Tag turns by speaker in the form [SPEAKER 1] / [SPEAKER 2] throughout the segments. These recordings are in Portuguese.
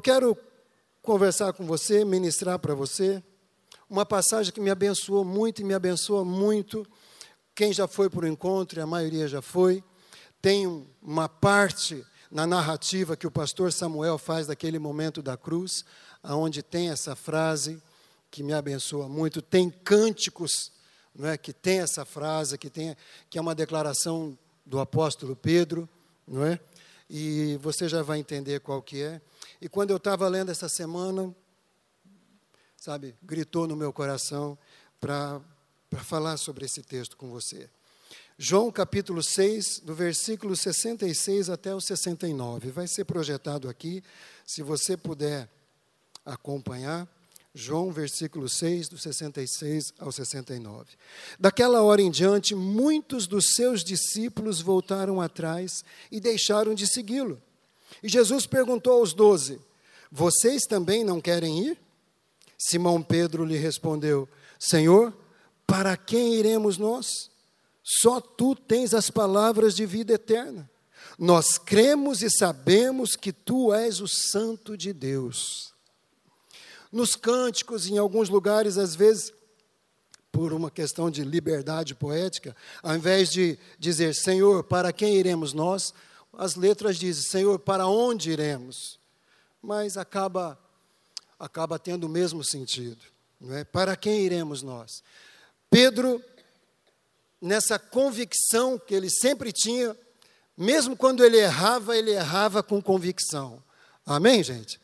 [SPEAKER 1] Eu quero conversar com você, ministrar para você, uma passagem que me abençoou muito e me abençoa muito. Quem já foi para o encontro, e a maioria já foi, tem uma parte na narrativa que o pastor Samuel faz daquele momento da cruz, aonde tem essa frase que me abençoa muito, tem cânticos, não é, que tem essa frase, que tem que é uma declaração do apóstolo Pedro, não é? E você já vai entender qual que é. E quando eu estava lendo essa semana, sabe, gritou no meu coração para falar sobre esse texto com você. João capítulo 6, do versículo 66 até o 69. Vai ser projetado aqui, se você puder acompanhar. João, versículo 6, do 66 ao 69. Daquela hora em diante, muitos dos seus discípulos voltaram atrás e deixaram de segui-lo. E Jesus perguntou aos doze: Vocês também não querem ir? Simão Pedro lhe respondeu: Senhor, para quem iremos nós? Só tu tens as palavras de vida eterna. Nós cremos e sabemos que tu és o Santo de Deus. Nos cânticos, em alguns lugares, às vezes, por uma questão de liberdade poética, ao invés de dizer Senhor, para quem iremos nós, as letras dizem Senhor, para onde iremos? Mas acaba acaba tendo o mesmo sentido, não é? Para quem iremos nós? Pedro nessa convicção que ele sempre tinha, mesmo quando ele errava, ele errava com convicção. Amém, gente?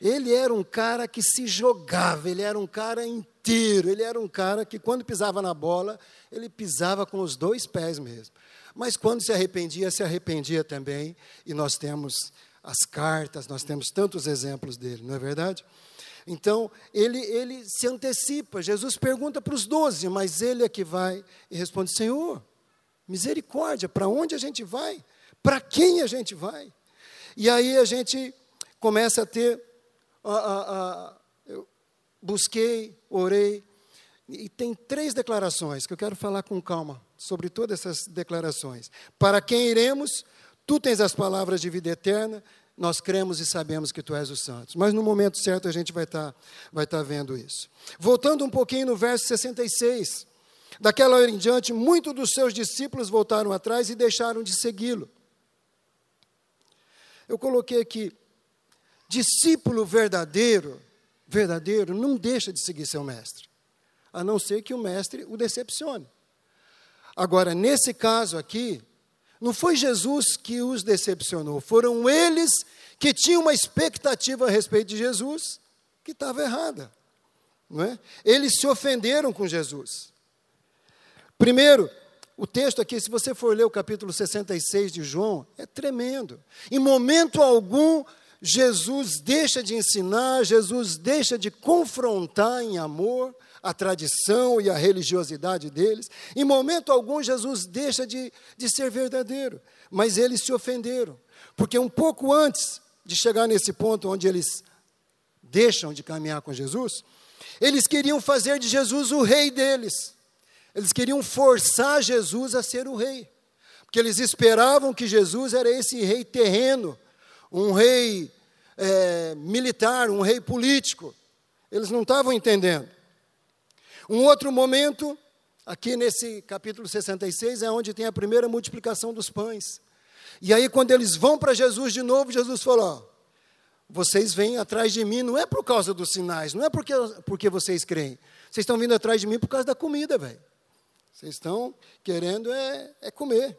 [SPEAKER 1] Ele era um cara que se jogava, ele era um cara inteiro, ele era um cara que, quando pisava na bola, ele pisava com os dois pés mesmo. Mas quando se arrependia, se arrependia também, e nós temos as cartas, nós temos tantos exemplos dele, não é verdade? Então, ele, ele se antecipa. Jesus pergunta para os doze, mas ele é que vai e responde: Senhor, misericórdia, para onde a gente vai? Para quem a gente vai? E aí a gente começa a ter. Eu busquei, orei, e tem três declarações que eu quero falar com calma sobre todas essas declarações. Para quem iremos? Tu tens as palavras de vida eterna, nós cremos e sabemos que tu és o santo. Mas no momento certo a gente vai estar tá, vai tá vendo isso. Voltando um pouquinho no verso 66. Daquela hora em diante, muitos dos seus discípulos voltaram atrás e deixaram de segui-lo. Eu coloquei aqui, discípulo verdadeiro, verdadeiro, não deixa de seguir seu mestre, a não ser que o mestre o decepcione. Agora, nesse caso aqui, não foi Jesus que os decepcionou, foram eles que tinham uma expectativa a respeito de Jesus que estava errada. Não é? Eles se ofenderam com Jesus. Primeiro, o texto aqui, se você for ler o capítulo 66 de João, é tremendo. Em momento algum, Jesus deixa de ensinar, Jesus deixa de confrontar em amor, a tradição e a religiosidade deles. Em momento algum, Jesus deixa de, de ser verdadeiro, mas eles se ofenderam, porque um pouco antes de chegar nesse ponto onde eles deixam de caminhar com Jesus, eles queriam fazer de Jesus o rei deles. Eles queriam forçar Jesus a ser o rei. Porque eles esperavam que Jesus era esse rei terreno, um rei é, militar, um rei político. Eles não estavam entendendo. Um outro momento, aqui nesse capítulo 66, é onde tem a primeira multiplicação dos pães. E aí, quando eles vão para Jesus de novo, Jesus falou: ó, vocês vêm atrás de mim, não é por causa dos sinais, não é porque, porque vocês creem. Vocês estão vindo atrás de mim por causa da comida, velho. Vocês estão querendo é, é comer.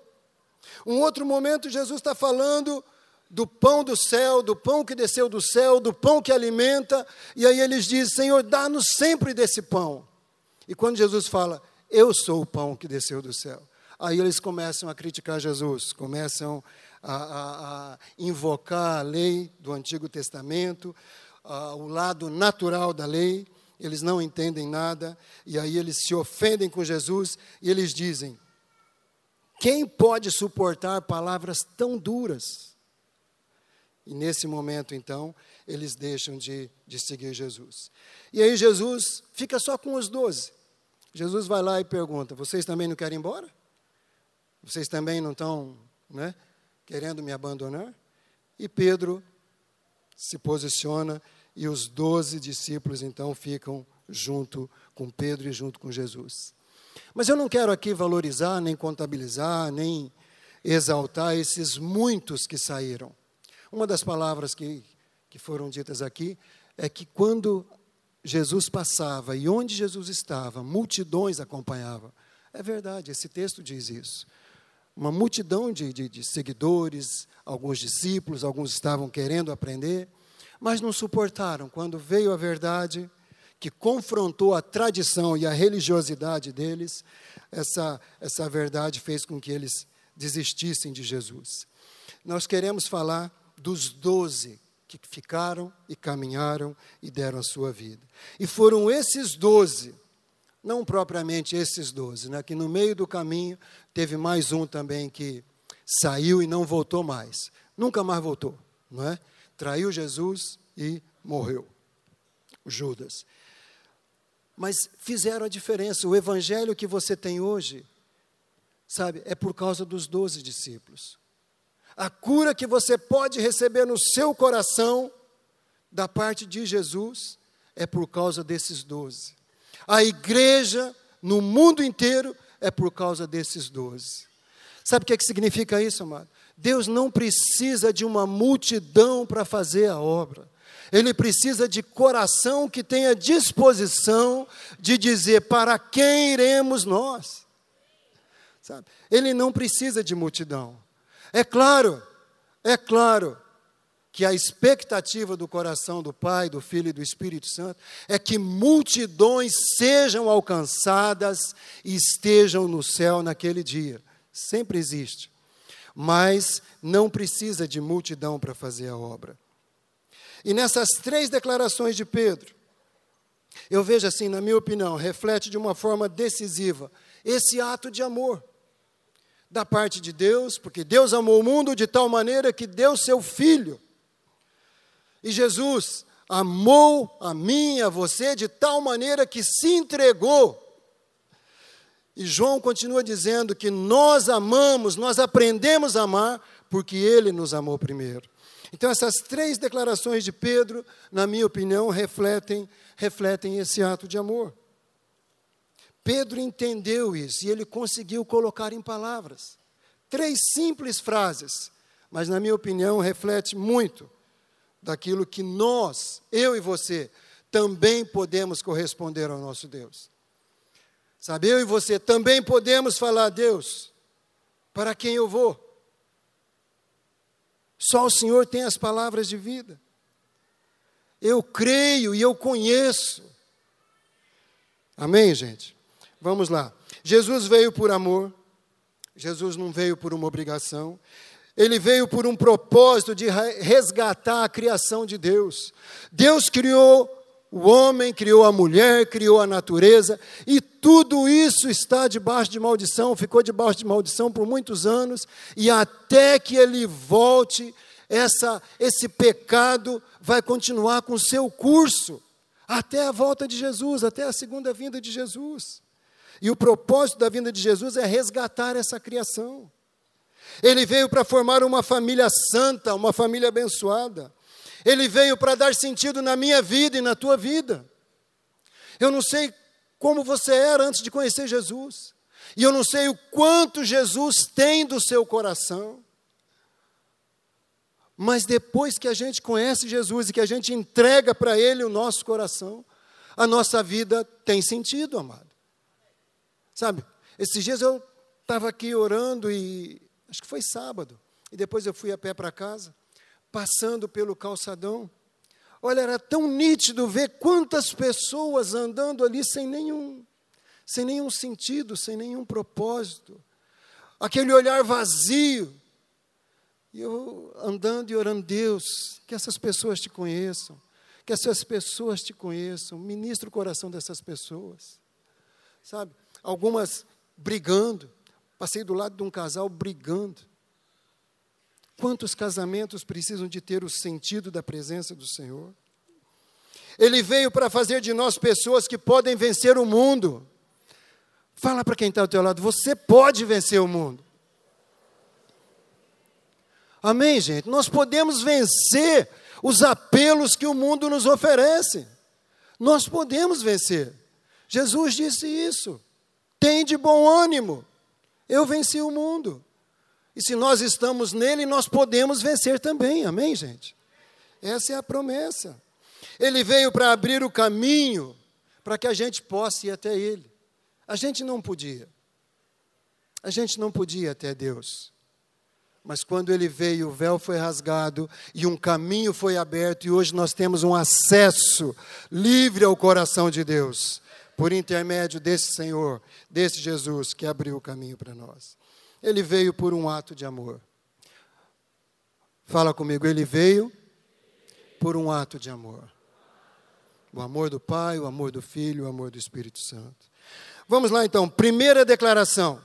[SPEAKER 1] Um outro momento, Jesus está falando do pão do céu, do pão que desceu do céu, do pão que alimenta, e aí eles dizem: Senhor, dá-nos sempre desse pão. E quando Jesus fala, eu sou o pão que desceu do céu, aí eles começam a criticar Jesus, começam a, a, a invocar a lei do Antigo Testamento, a, o lado natural da lei, eles não entendem nada, e aí eles se ofendem com Jesus e eles dizem: quem pode suportar palavras tão duras? E nesse momento, então, eles deixam de, de seguir Jesus. E aí Jesus fica só com os doze. Jesus vai lá e pergunta: Vocês também não querem ir embora? Vocês também não estão né, querendo me abandonar? E Pedro se posiciona e os doze discípulos então ficam junto com Pedro e junto com Jesus. Mas eu não quero aqui valorizar, nem contabilizar, nem exaltar esses muitos que saíram. Uma das palavras que, que foram ditas aqui é que quando Jesus passava e onde Jesus estava, multidões acompanhavam. É verdade, esse texto diz isso. Uma multidão de, de, de seguidores, alguns discípulos, alguns estavam querendo aprender, mas não suportaram. Quando veio a verdade, que confrontou a tradição e a religiosidade deles, essa, essa verdade fez com que eles desistissem de Jesus. Nós queremos falar dos doze que ficaram e caminharam e deram a sua vida. E foram esses doze, não propriamente esses doze, né, que no meio do caminho teve mais um também que saiu e não voltou mais. Nunca mais voltou, não é? Traiu Jesus e morreu. Judas mas fizeram a diferença. O evangelho que você tem hoje, sabe, é por causa dos doze discípulos. A cura que você pode receber no seu coração, da parte de Jesus, é por causa desses doze. A igreja no mundo inteiro é por causa desses doze. Sabe o que, é que significa isso, amado? Deus não precisa de uma multidão para fazer a obra. Ele precisa de coração que tenha disposição de dizer para quem iremos nós. Sabe? Ele não precisa de multidão. É claro, é claro que a expectativa do coração do Pai, do Filho e do Espírito Santo é que multidões sejam alcançadas e estejam no céu naquele dia. Sempre existe. Mas não precisa de multidão para fazer a obra. E nessas três declarações de Pedro, eu vejo assim, na minha opinião, reflete de uma forma decisiva esse ato de amor da parte de Deus, porque Deus amou o mundo de tal maneira que deu seu filho. E Jesus amou a mim, a você, de tal maneira que se entregou. E João continua dizendo que nós amamos, nós aprendemos a amar, porque ele nos amou primeiro. Então, essas três declarações de Pedro, na minha opinião, refletem, refletem esse ato de amor. Pedro entendeu isso e ele conseguiu colocar em palavras. Três simples frases, mas, na minha opinião, reflete muito daquilo que nós, eu e você, também podemos corresponder ao nosso Deus. Sabe, eu e você também podemos falar, Deus, para quem eu vou? Só o Senhor tem as palavras de vida. Eu creio e eu conheço. Amém, gente? Vamos lá. Jesus veio por amor. Jesus não veio por uma obrigação. Ele veio por um propósito de resgatar a criação de Deus. Deus criou o homem, criou a mulher, criou a natureza, e tudo isso está debaixo de maldição, ficou debaixo de maldição por muitos anos, e até que ele volte, essa, esse pecado vai continuar com o seu curso, até a volta de Jesus, até a segunda vinda de Jesus. E o propósito da vinda de Jesus é resgatar essa criação. Ele veio para formar uma família santa, uma família abençoada. Ele veio para dar sentido na minha vida e na tua vida. Eu não sei como você era antes de conhecer Jesus. E eu não sei o quanto Jesus tem do seu coração. Mas depois que a gente conhece Jesus e que a gente entrega para Ele o nosso coração, a nossa vida tem sentido, amado. Sabe, esses dias eu estava aqui orando e acho que foi sábado, e depois eu fui a pé para casa passando pelo calçadão. Olha, era tão nítido ver quantas pessoas andando ali sem nenhum, sem nenhum sentido, sem nenhum propósito. Aquele olhar vazio. E eu andando e orando, Deus, que essas pessoas te conheçam, que essas pessoas te conheçam, ministra o coração dessas pessoas. Sabe? Algumas brigando. Passei do lado de um casal brigando. Quantos casamentos precisam de ter o sentido da presença do Senhor? Ele veio para fazer de nós pessoas que podem vencer o mundo. Fala para quem está ao teu lado, você pode vencer o mundo. Amém, gente? Nós podemos vencer os apelos que o mundo nos oferece. Nós podemos vencer. Jesus disse isso. Tem de bom ânimo. Eu venci o mundo. E se nós estamos nele, nós podemos vencer também. Amém, gente? Essa é a promessa. Ele veio para abrir o caminho para que a gente possa ir até ele. A gente não podia. A gente não podia até Deus. Mas quando ele veio, o véu foi rasgado e um caminho foi aberto, e hoje nós temos um acesso livre ao coração de Deus, por intermédio desse Senhor, desse Jesus que abriu o caminho para nós. Ele veio por um ato de amor. Fala comigo, ele veio por um ato de amor. O amor do Pai, o amor do Filho, o amor do Espírito Santo. Vamos lá então, primeira declaração.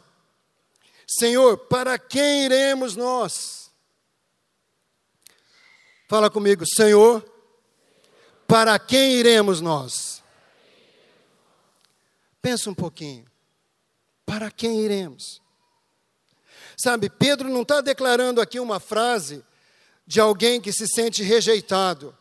[SPEAKER 1] Senhor, para quem iremos nós? Fala comigo, Senhor, para quem iremos nós? Pensa um pouquinho. Para quem iremos? Sabe, Pedro não está declarando aqui uma frase de alguém que se sente rejeitado,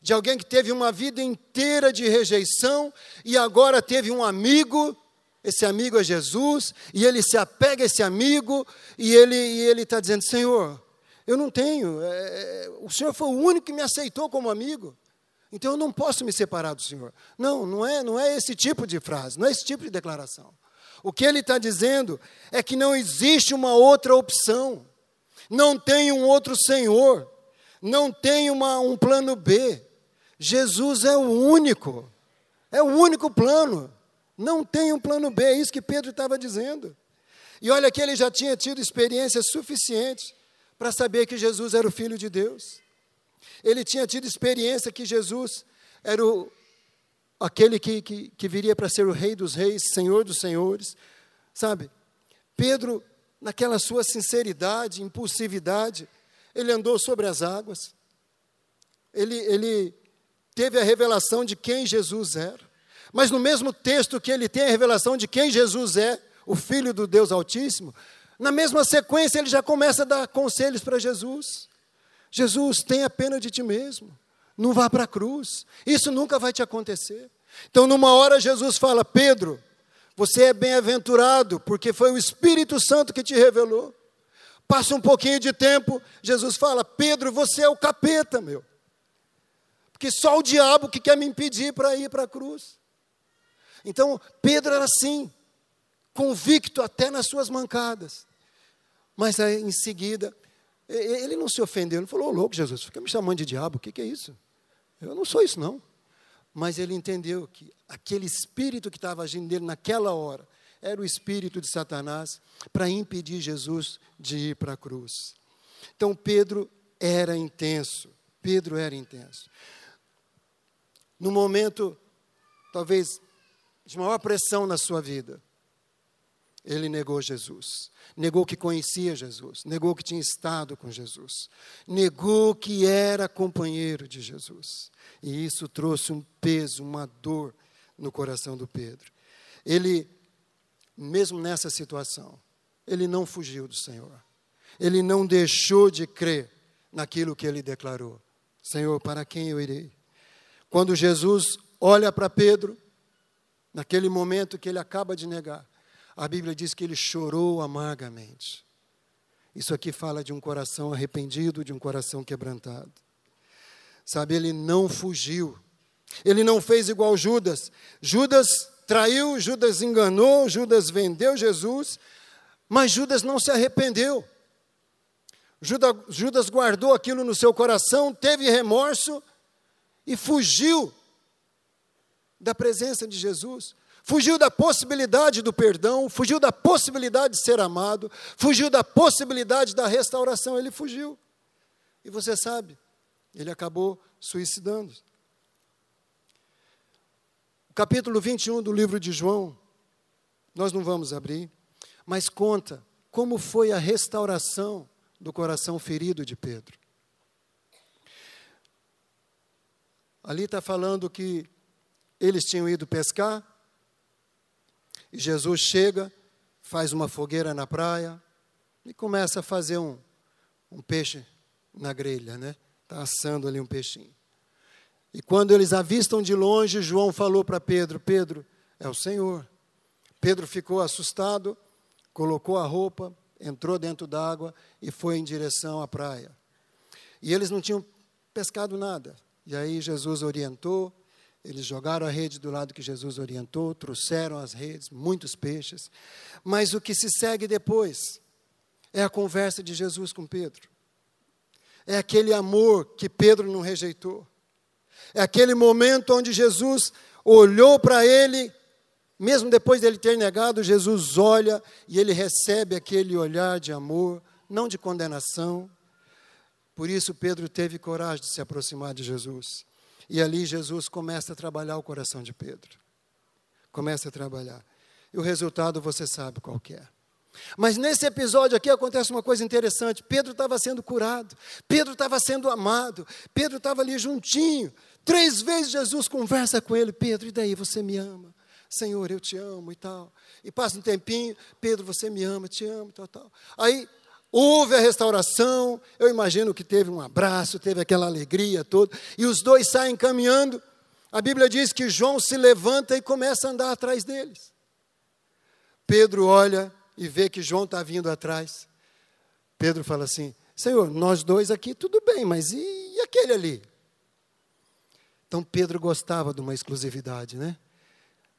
[SPEAKER 1] de alguém que teve uma vida inteira de rejeição e agora teve um amigo esse amigo é Jesus, e ele se apega a esse amigo, e ele está dizendo: Senhor, eu não tenho, é, o Senhor foi o único que me aceitou como amigo, então eu não posso me separar do Senhor. Não, não é, não é esse tipo de frase, não é esse tipo de declaração. O que ele está dizendo é que não existe uma outra opção, não tem um outro Senhor, não tem uma, um plano B. Jesus é o único, é o único plano. Não tem um plano B, é isso que Pedro estava dizendo. E olha que ele já tinha tido experiência suficiente para saber que Jesus era o Filho de Deus. Ele tinha tido experiência que Jesus era o, aquele que, que, que viria para ser o Rei dos Reis, Senhor dos Senhores. Sabe? Pedro, naquela sua sinceridade, impulsividade, ele andou sobre as águas. Ele, ele teve a revelação de quem Jesus era. Mas no mesmo texto que ele tem a revelação de quem Jesus é, o Filho do Deus Altíssimo, na mesma sequência ele já começa a dar conselhos para Jesus. Jesus, tenha pena de ti mesmo, não vá para a cruz, isso nunca vai te acontecer. Então, numa hora, Jesus fala: Pedro, você é bem-aventurado, porque foi o Espírito Santo que te revelou. Passa um pouquinho de tempo, Jesus fala: Pedro, você é o capeta, meu. Porque só o diabo que quer me impedir para ir para a cruz. Então, Pedro era assim, convicto até nas suas mancadas. Mas aí, em seguida, ele não se ofendeu, ele falou: Ô louco, Jesus, fica me chamando de diabo, o que, que é isso? Eu não sou isso, não. Mas ele entendeu que aquele espírito que estava agindo nele naquela hora era o espírito de Satanás para impedir Jesus de ir para a cruz. Então Pedro era intenso, Pedro era intenso. No momento, talvez de maior pressão na sua vida, ele negou Jesus. Negou que conhecia Jesus. Negou que tinha estado com Jesus. Negou que era companheiro de Jesus. E isso trouxe um peso, uma dor no coração do Pedro. Ele, mesmo nessa situação, ele não fugiu do Senhor. Ele não deixou de crer naquilo que ele declarou: Senhor, para quem eu irei? Quando Jesus olha para Pedro, Naquele momento que ele acaba de negar, a Bíblia diz que ele chorou amargamente. Isso aqui fala de um coração arrependido, de um coração quebrantado. Sabe, ele não fugiu. Ele não fez igual Judas. Judas traiu, Judas enganou, Judas vendeu Jesus, mas Judas não se arrependeu. Judas, Judas guardou aquilo no seu coração, teve remorso e fugiu da presença de Jesus, fugiu da possibilidade do perdão, fugiu da possibilidade de ser amado, fugiu da possibilidade da restauração, ele fugiu. E você sabe, ele acabou suicidando. O capítulo 21 do livro de João, nós não vamos abrir, mas conta como foi a restauração do coração ferido de Pedro. Ali está falando que eles tinham ido pescar, e Jesus chega, faz uma fogueira na praia e começa a fazer um, um peixe na grelha, né? Está assando ali um peixinho. E quando eles avistam de longe, João falou para Pedro: Pedro, é o Senhor. Pedro ficou assustado, colocou a roupa, entrou dentro d'água e foi em direção à praia. E eles não tinham pescado nada. E aí Jesus orientou, eles jogaram a rede do lado que Jesus orientou, trouxeram as redes, muitos peixes. Mas o que se segue depois é a conversa de Jesus com Pedro. É aquele amor que Pedro não rejeitou. É aquele momento onde Jesus olhou para ele, mesmo depois dele ter negado, Jesus olha e ele recebe aquele olhar de amor, não de condenação. Por isso Pedro teve coragem de se aproximar de Jesus. E ali Jesus começa a trabalhar o coração de Pedro. Começa a trabalhar. E o resultado você sabe qual é. Mas nesse episódio aqui acontece uma coisa interessante. Pedro estava sendo curado, Pedro estava sendo amado, Pedro estava ali juntinho. Três vezes Jesus conversa com ele: Pedro, e daí você me ama? Senhor, eu te amo e tal. E passa um tempinho, Pedro, você me ama, te amo, tal, tal. Aí houve a restauração, eu imagino que teve um abraço, teve aquela alegria toda, e os dois saem caminhando. A Bíblia diz que João se levanta e começa a andar atrás deles. Pedro olha e vê que João está vindo atrás. Pedro fala assim: Senhor, nós dois aqui tudo bem, mas e, aquele ali? Então Pedro gostava de uma exclusividade, né?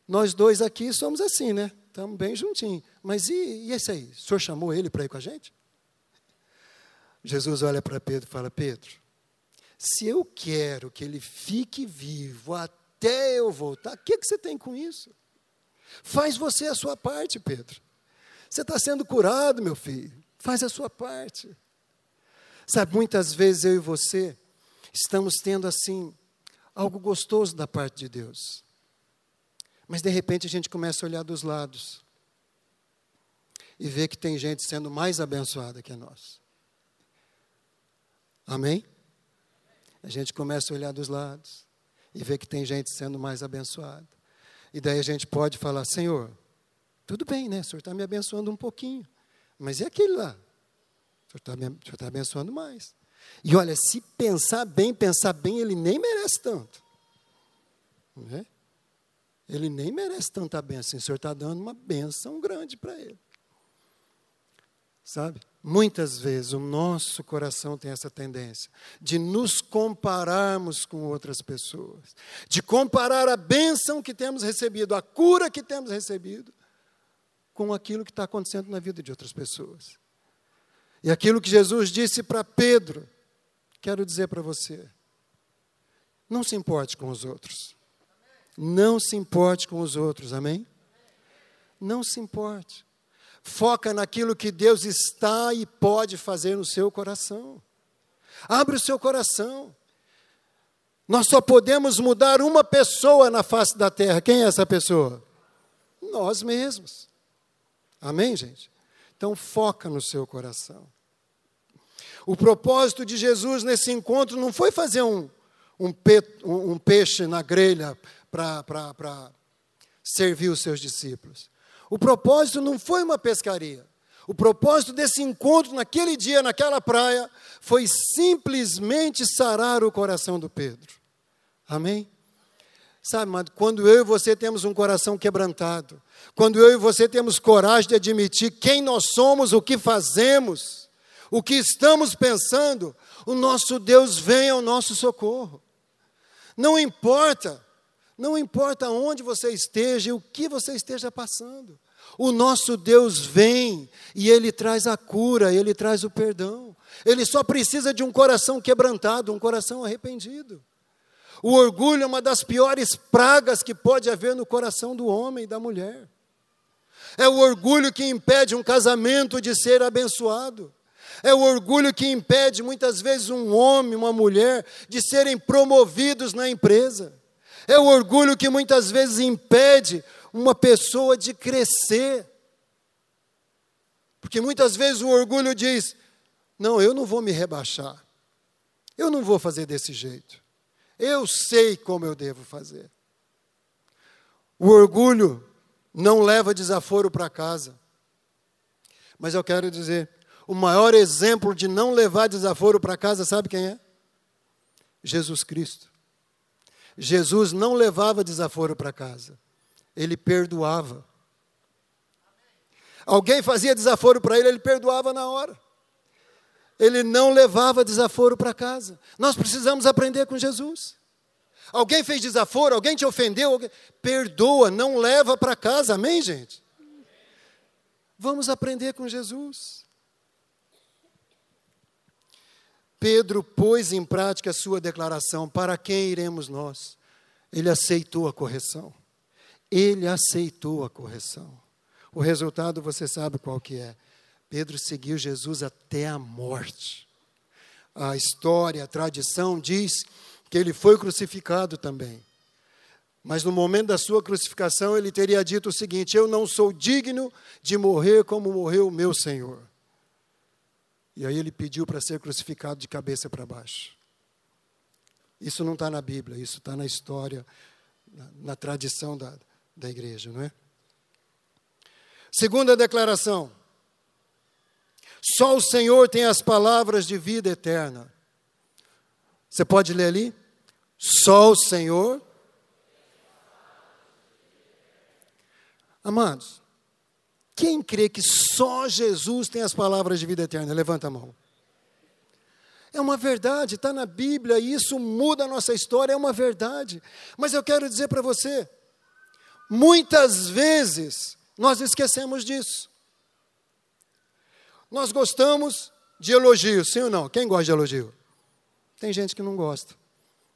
[SPEAKER 1] Nós dois aqui somos assim, né? Estamos bem juntinhos. Mas e, e esse aí? O senhor chamou ele para ir com a gente? Jesus olha para Pedro e fala: Pedro, se eu quero que ele fique vivo até eu voltar, o que, que você tem com isso? Faz você a sua parte, Pedro. Você está sendo curado, meu filho. Faz a sua parte. Sabe, muitas vezes eu e você estamos tendo assim algo gostoso da parte de Deus. Mas de repente a gente começa a olhar dos lados e ver que tem gente sendo mais abençoada que nós. Amém? A gente começa a olhar dos lados e ver que tem gente sendo mais abençoada. E daí a gente pode falar: Senhor, tudo bem, né? O Senhor está me abençoando um pouquinho, mas e aquele lá? O Senhor está tá abençoando mais. E olha, se pensar bem, pensar bem, ele nem merece tanto. Né? Ele nem merece tanta bênção. O Senhor está dando uma bênção grande para ele. Sabe? Muitas vezes o nosso coração tem essa tendência de nos compararmos com outras pessoas, de comparar a bênção que temos recebido, a cura que temos recebido, com aquilo que está acontecendo na vida de outras pessoas. E aquilo que Jesus disse para Pedro, quero dizer para você: não se importe com os outros. Não se importe com os outros, amém? Não se importe. Foca naquilo que Deus está e pode fazer no seu coração. Abre o seu coração. Nós só podemos mudar uma pessoa na face da terra. Quem é essa pessoa? Nós mesmos. Amém, gente? Então foca no seu coração. O propósito de Jesus nesse encontro não foi fazer um, um, pe, um, um peixe na grelha para servir os seus discípulos. O propósito não foi uma pescaria. O propósito desse encontro naquele dia, naquela praia, foi simplesmente sarar o coração do Pedro. Amém? Sabe, mas quando eu e você temos um coração quebrantado, quando eu e você temos coragem de admitir quem nós somos, o que fazemos, o que estamos pensando, o nosso Deus vem ao nosso socorro. Não importa, não importa onde você esteja e o que você esteja passando. O nosso Deus vem e Ele traz a cura, Ele traz o perdão. Ele só precisa de um coração quebrantado, um coração arrependido. O orgulho é uma das piores pragas que pode haver no coração do homem e da mulher. É o orgulho que impede um casamento de ser abençoado. É o orgulho que impede muitas vezes um homem, uma mulher, de serem promovidos na empresa. É o orgulho que muitas vezes impede uma pessoa de crescer. Porque muitas vezes o orgulho diz: não, eu não vou me rebaixar. Eu não vou fazer desse jeito. Eu sei como eu devo fazer. O orgulho não leva desaforo para casa. Mas eu quero dizer, o maior exemplo de não levar desaforo para casa, sabe quem é? Jesus Cristo. Jesus não levava desaforo para casa, ele perdoava. Alguém fazia desaforo para ele, ele perdoava na hora. Ele não levava desaforo para casa. Nós precisamos aprender com Jesus. Alguém fez desaforo, alguém te ofendeu, alguém... perdoa, não leva para casa, amém, gente? Vamos aprender com Jesus. Pedro pôs em prática a sua declaração: para quem iremos nós? Ele aceitou a correção. Ele aceitou a correção. O resultado você sabe qual que é. Pedro seguiu Jesus até a morte. A história, a tradição diz que ele foi crucificado também. Mas no momento da sua crucificação, ele teria dito o seguinte: Eu não sou digno de morrer como morreu o meu Senhor. E aí ele pediu para ser crucificado de cabeça para baixo. Isso não está na Bíblia, isso está na história, na, na tradição da, da igreja, não é? Segunda declaração: só o Senhor tem as palavras de vida eterna. Você pode ler ali? Só o Senhor. Amados, quem crê que só Jesus tem as palavras de vida eterna? Levanta a mão. É uma verdade, está na Bíblia, e isso muda a nossa história, é uma verdade. Mas eu quero dizer para você, muitas vezes nós esquecemos disso. Nós gostamos de elogio, sim ou não? Quem gosta de elogio? Tem gente que não gosta.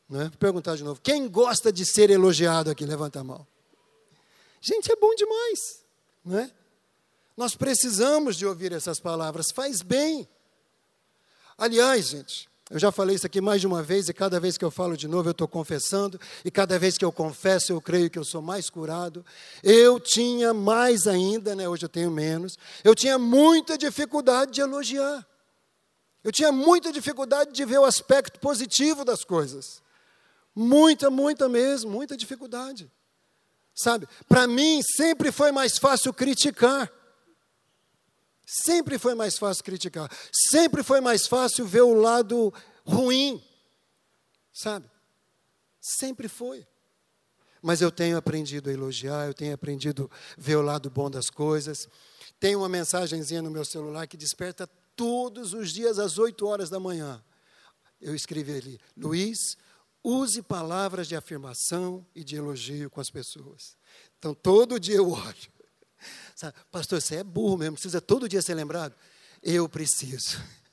[SPEAKER 1] Né? Vou perguntar de novo. Quem gosta de ser elogiado aqui? Levanta a mão. Gente, é bom demais. Não é? Nós precisamos de ouvir essas palavras. Faz bem. Aliás, gente, eu já falei isso aqui mais de uma vez, e cada vez que eu falo de novo, eu estou confessando, e cada vez que eu confesso, eu creio que eu sou mais curado. Eu tinha mais ainda, né, hoje eu tenho menos, eu tinha muita dificuldade de elogiar. Eu tinha muita dificuldade de ver o aspecto positivo das coisas. Muita, muita mesmo, muita dificuldade. Sabe? Para mim, sempre foi mais fácil criticar. Sempre foi mais fácil criticar. Sempre foi mais fácil ver o lado ruim. Sabe? Sempre foi. Mas eu tenho aprendido a elogiar, eu tenho aprendido a ver o lado bom das coisas. Tem uma mensagenzinha no meu celular que desperta todos os dias às 8 horas da manhã. Eu escrevi ali, Luiz, use palavras de afirmação e de elogio com as pessoas. Então, todo dia eu olho. Sabe, pastor, você é burro mesmo, precisa todo dia ser lembrado. Eu preciso.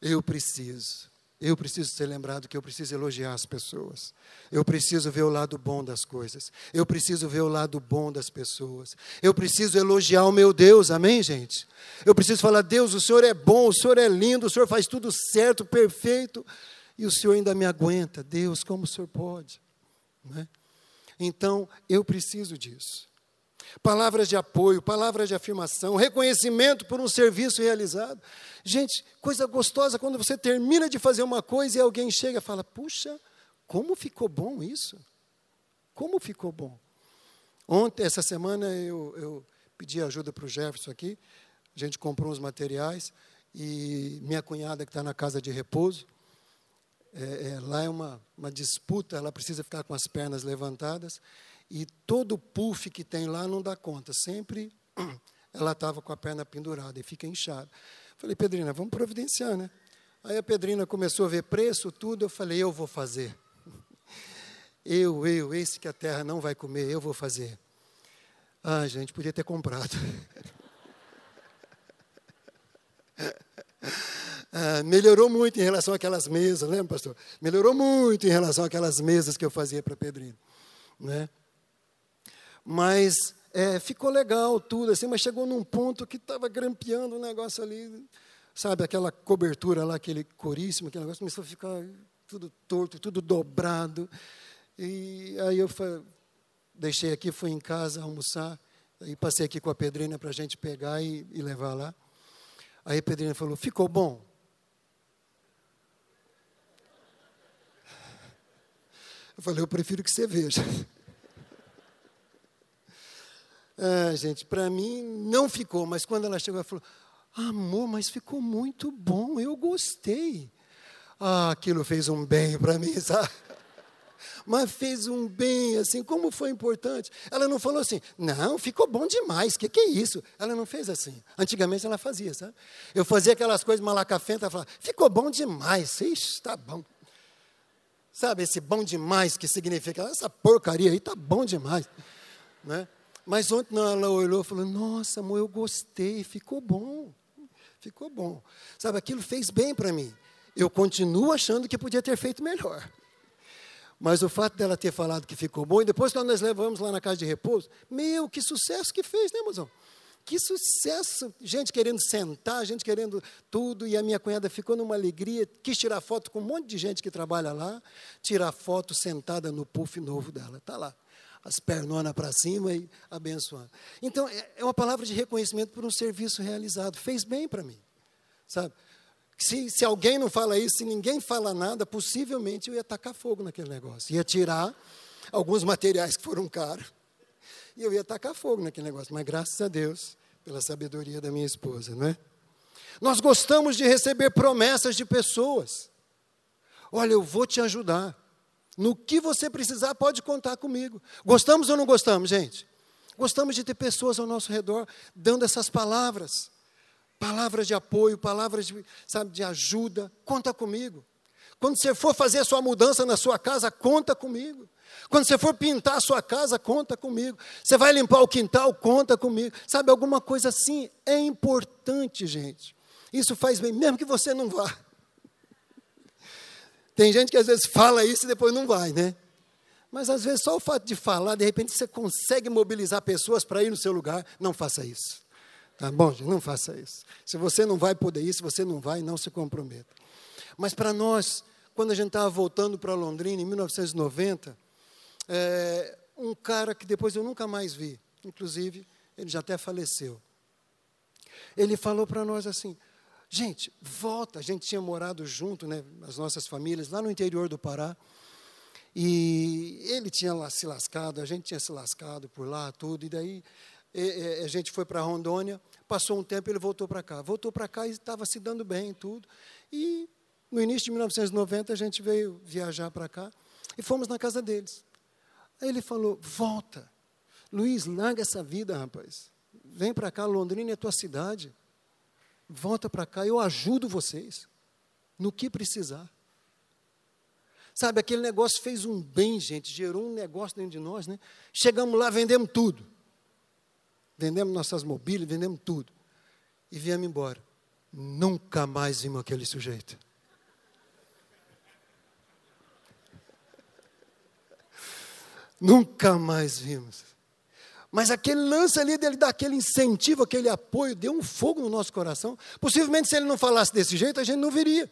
[SPEAKER 1] Eu preciso. Eu preciso ser lembrado que eu preciso elogiar as pessoas. Eu preciso ver o lado bom das coisas. Eu preciso ver o lado bom das pessoas. Eu preciso elogiar o meu Deus, amém, gente? Eu preciso falar: Deus, o Senhor é bom, o Senhor é lindo, o Senhor faz tudo certo, perfeito. E o Senhor ainda me aguenta. Deus, como o Senhor pode? É? Então, eu preciso disso palavras de apoio, palavras de afirmação, reconhecimento por um serviço realizado. Gente, coisa gostosa quando você termina de fazer uma coisa e alguém chega e fala: Puxa, como ficou bom isso? Como ficou bom? Ontem, essa semana, eu, eu pedi ajuda para o Jefferson aqui, a gente comprou uns materiais e minha cunhada que está na casa de repouso, é, é, lá é uma, uma disputa, ela precisa ficar com as pernas levantadas e todo puff que tem lá não dá conta. Sempre ela estava com a perna pendurada e fica inchada. Falei, Pedrina, vamos providenciar, né? Aí a Pedrina começou a ver preço, tudo. Eu falei, eu vou fazer. Eu, eu, esse que a terra não vai comer, eu vou fazer. Ah, gente, podia ter comprado. Ah, melhorou muito em relação àquelas mesas, lembra, pastor? Melhorou muito em relação àquelas mesas que eu fazia para Pedrina. Né? Mas é, ficou legal tudo, assim, mas chegou num ponto que estava grampeando o negócio ali, sabe, aquela cobertura lá, aquele coríssimo, aquele negócio começou a ficar tudo torto, tudo dobrado. E aí eu deixei aqui, fui em casa almoçar, aí passei aqui com a Pedrina para a gente pegar e, e levar lá. Aí a Pedrina falou, ficou bom? Eu falei, eu prefiro que você veja. Ah, gente, para mim não ficou, mas quando ela chegou, ela falou: Amor, mas ficou muito bom, eu gostei. Ah, aquilo fez um bem para mim, sabe? Mas fez um bem, assim, como foi importante. Ela não falou assim, não, ficou bom demais, o que, que é isso? Ela não fez assim. Antigamente ela fazia, sabe? Eu fazia aquelas coisas malacafentas, ela falava, ficou bom demais, ixi, tá bom. Sabe, esse bom demais que significa, essa porcaria aí tá bom demais. Né? Mas ontem ela olhou e falou, nossa, amor, eu gostei, ficou bom. Ficou bom. Sabe, aquilo fez bem para mim. Eu continuo achando que podia ter feito melhor. Mas o fato dela ter falado que ficou bom, e depois quando nós levamos lá na casa de repouso, meu, que sucesso que fez, né, mozão? Que sucesso! Gente querendo sentar, gente querendo tudo, e a minha cunhada ficou numa alegria, quis tirar foto com um monte de gente que trabalha lá, tirar foto sentada no puff novo dela. Está lá, as pernonas para cima e abençoando. Então, é, é uma palavra de reconhecimento por um serviço realizado. Fez bem para mim, sabe? Se, se alguém não fala isso, se ninguém fala nada, possivelmente eu ia tacar fogo naquele negócio. Ia tirar alguns materiais que foram caros. E eu ia tacar fogo naquele negócio. Mas graças a Deus, pela sabedoria da minha esposa, não é? Nós gostamos de receber promessas de pessoas. Olha, eu vou te ajudar. No que você precisar, pode contar comigo. Gostamos ou não gostamos, gente? Gostamos de ter pessoas ao nosso redor dando essas palavras palavras de apoio, palavras de, sabe, de ajuda, conta comigo. Quando você for fazer a sua mudança na sua casa, conta comigo. Quando você for pintar a sua casa, conta comigo. Você vai limpar o quintal, conta comigo. Sabe, alguma coisa assim é importante, gente. Isso faz bem, mesmo que você não vá. Tem gente que às vezes fala isso e depois não vai, né? Mas às vezes só o fato de falar, de repente você consegue mobilizar pessoas para ir no seu lugar. Não faça isso. Tá bom, gente? Não faça isso. Se você não vai poder ir, se você não vai, não se comprometa. Mas para nós, quando a gente estava voltando para Londrina, em 1990, é, um cara que depois eu nunca mais vi, inclusive, ele já até faleceu. Ele falou para nós assim: gente, volta. A gente tinha morado junto, né, as nossas famílias, lá no interior do Pará. E ele tinha se lascado, a gente tinha se lascado por lá, tudo. E daí a gente foi para Rondônia, passou um tempo ele voltou para cá. Voltou para cá e estava se dando bem tudo. E no início de 1990 a gente veio viajar para cá e fomos na casa deles. Aí ele falou: volta. Luiz, larga essa vida, rapaz. Vem para cá, Londrina é tua cidade. Volta para cá, eu ajudo vocês no que precisar. Sabe, aquele negócio fez um bem, gente, gerou um negócio dentro de nós, né? Chegamos lá, vendemos tudo. Vendemos nossas mobílias, vendemos tudo. E viemos embora. Nunca mais vimos aquele sujeito. Nunca mais vimos. Mas aquele lance ali dele dar aquele incentivo, aquele apoio, deu um fogo no nosso coração. Possivelmente, se ele não falasse desse jeito, a gente não viria.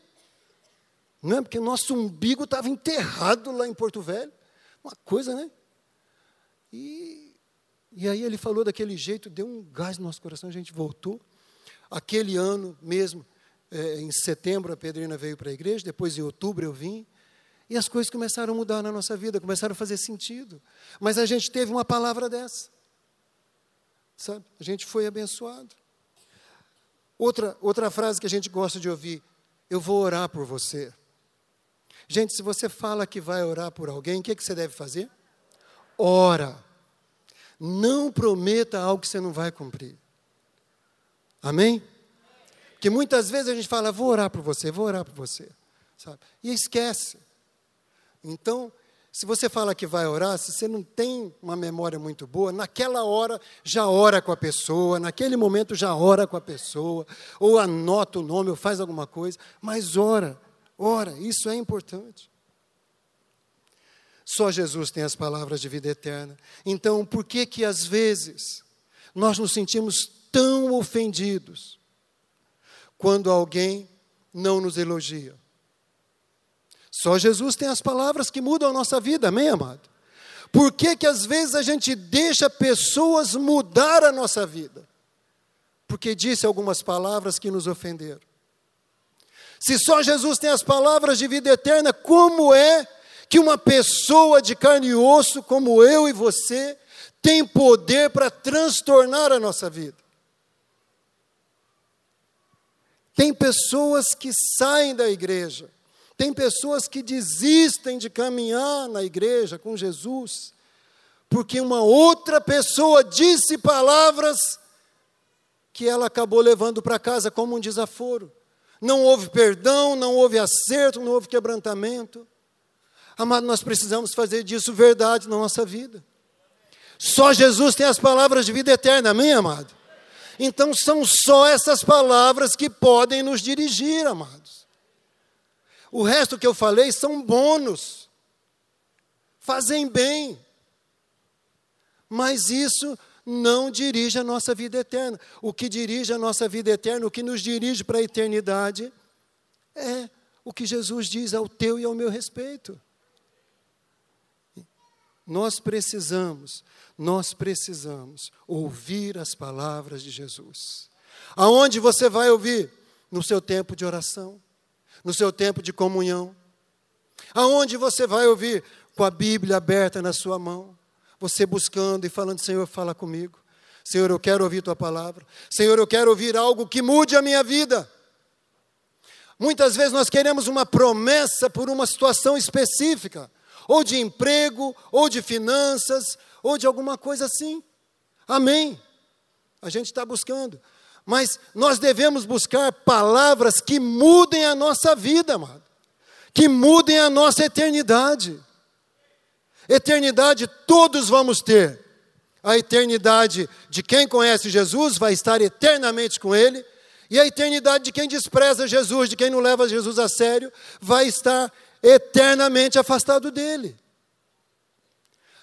[SPEAKER 1] Não é? Porque o nosso umbigo estava enterrado lá em Porto Velho. Uma coisa, né? E e aí ele falou daquele jeito, deu um gás no nosso coração, a gente voltou. Aquele ano mesmo, é, em setembro, a Pedrina veio para a igreja, depois em outubro eu vim. E as coisas começaram a mudar na nossa vida, começaram a fazer sentido. Mas a gente teve uma palavra dessa. Sabe? A gente foi abençoado. Outra, outra frase que a gente gosta de ouvir: Eu vou orar por você. Gente, se você fala que vai orar por alguém, o que, que você deve fazer? Ora. Não prometa algo que você não vai cumprir. Amém? Porque muitas vezes a gente fala, vou orar por você, vou orar por você. Sabe? E esquece. Então, se você fala que vai orar, se você não tem uma memória muito boa, naquela hora já ora com a pessoa, naquele momento já ora com a pessoa, ou anota o nome, ou faz alguma coisa, mas ora, ora, isso é importante. Só Jesus tem as palavras de vida eterna. Então, por que que às vezes nós nos sentimos tão ofendidos quando alguém não nos elogia? Só Jesus tem as palavras que mudam a nossa vida, amém, amado? Por que que às vezes a gente deixa pessoas mudar a nossa vida? Porque disse algumas palavras que nos ofenderam. Se só Jesus tem as palavras de vida eterna, como é que uma pessoa de carne e osso como eu e você tem poder para transtornar a nossa vida. Tem pessoas que saem da igreja, Tem pessoas que desistem de caminhar na igreja com Jesus, porque uma outra pessoa disse palavras que ela acabou levando para casa como um desaforo. Não houve perdão, não houve acerto, não houve quebrantamento. Amado, nós precisamos fazer disso verdade na nossa vida. Só Jesus tem as palavras de vida eterna, amém, amado? Então são só essas palavras que podem nos dirigir, amados. O resto que eu falei são bônus, fazem bem, mas isso não dirige a nossa vida eterna. O que dirige a nossa vida eterna, o que nos dirige para a eternidade, é o que Jesus diz ao teu e ao meu respeito. Nós precisamos, nós precisamos ouvir as palavras de Jesus. Aonde você vai ouvir? No seu tempo de oração, no seu tempo de comunhão. Aonde você vai ouvir? Com a Bíblia aberta na sua mão. Você buscando e falando: Senhor, fala comigo. Senhor, eu quero ouvir tua palavra. Senhor, eu quero ouvir algo que mude a minha vida. Muitas vezes nós queremos uma promessa por uma situação específica ou de emprego, ou de finanças, ou de alguma coisa assim. Amém. A gente está buscando. Mas nós devemos buscar palavras que mudem a nossa vida, amado. Que mudem a nossa eternidade. Eternidade todos vamos ter. A eternidade de quem conhece Jesus vai estar eternamente com Ele. E a eternidade de quem despreza Jesus, de quem não leva Jesus a sério, vai estar eternamente afastado dele.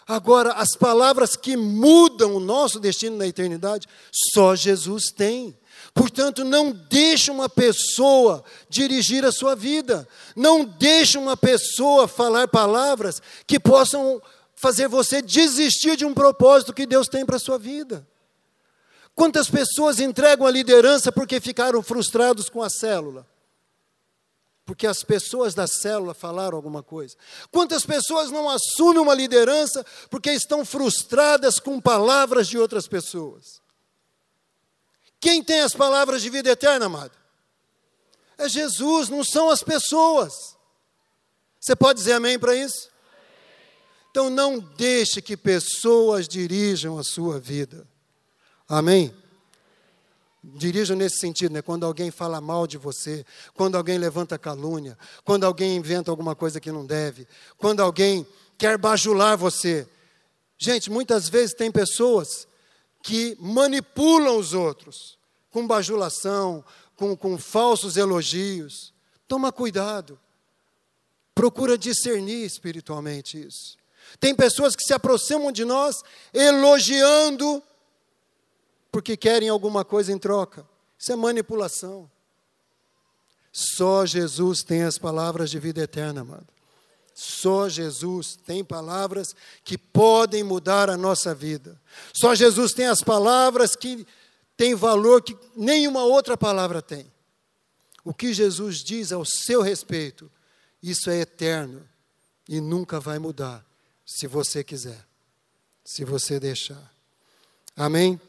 [SPEAKER 1] Agora, as palavras que mudam o nosso destino na eternidade, só Jesus tem. Portanto, não deixe uma pessoa dirigir a sua vida. Não deixe uma pessoa falar palavras que possam fazer você desistir de um propósito que Deus tem para a sua vida. Quantas pessoas entregam a liderança porque ficaram frustrados com a célula? Porque as pessoas da célula falaram alguma coisa. Quantas pessoas não assumem uma liderança porque estão frustradas com palavras de outras pessoas? Quem tem as palavras de vida eterna, amado? É Jesus, não são as pessoas. Você pode dizer amém para isso? Então não deixe que pessoas dirijam a sua vida. Amém? Dirijo nesse sentido, né? quando alguém fala mal de você, quando alguém levanta calúnia, quando alguém inventa alguma coisa que não deve, quando alguém quer bajular você. Gente, muitas vezes tem pessoas que manipulam os outros com bajulação, com, com falsos elogios. Toma cuidado. Procura discernir espiritualmente isso. Tem pessoas que se aproximam de nós elogiando porque querem alguma coisa em troca. Isso é manipulação. Só Jesus tem as palavras de vida eterna, amado. Só Jesus tem palavras que podem mudar a nossa vida. Só Jesus tem as palavras que têm valor que nenhuma outra palavra tem. O que Jesus diz ao seu respeito, isso é eterno e nunca vai mudar, se você quiser, se você deixar. Amém?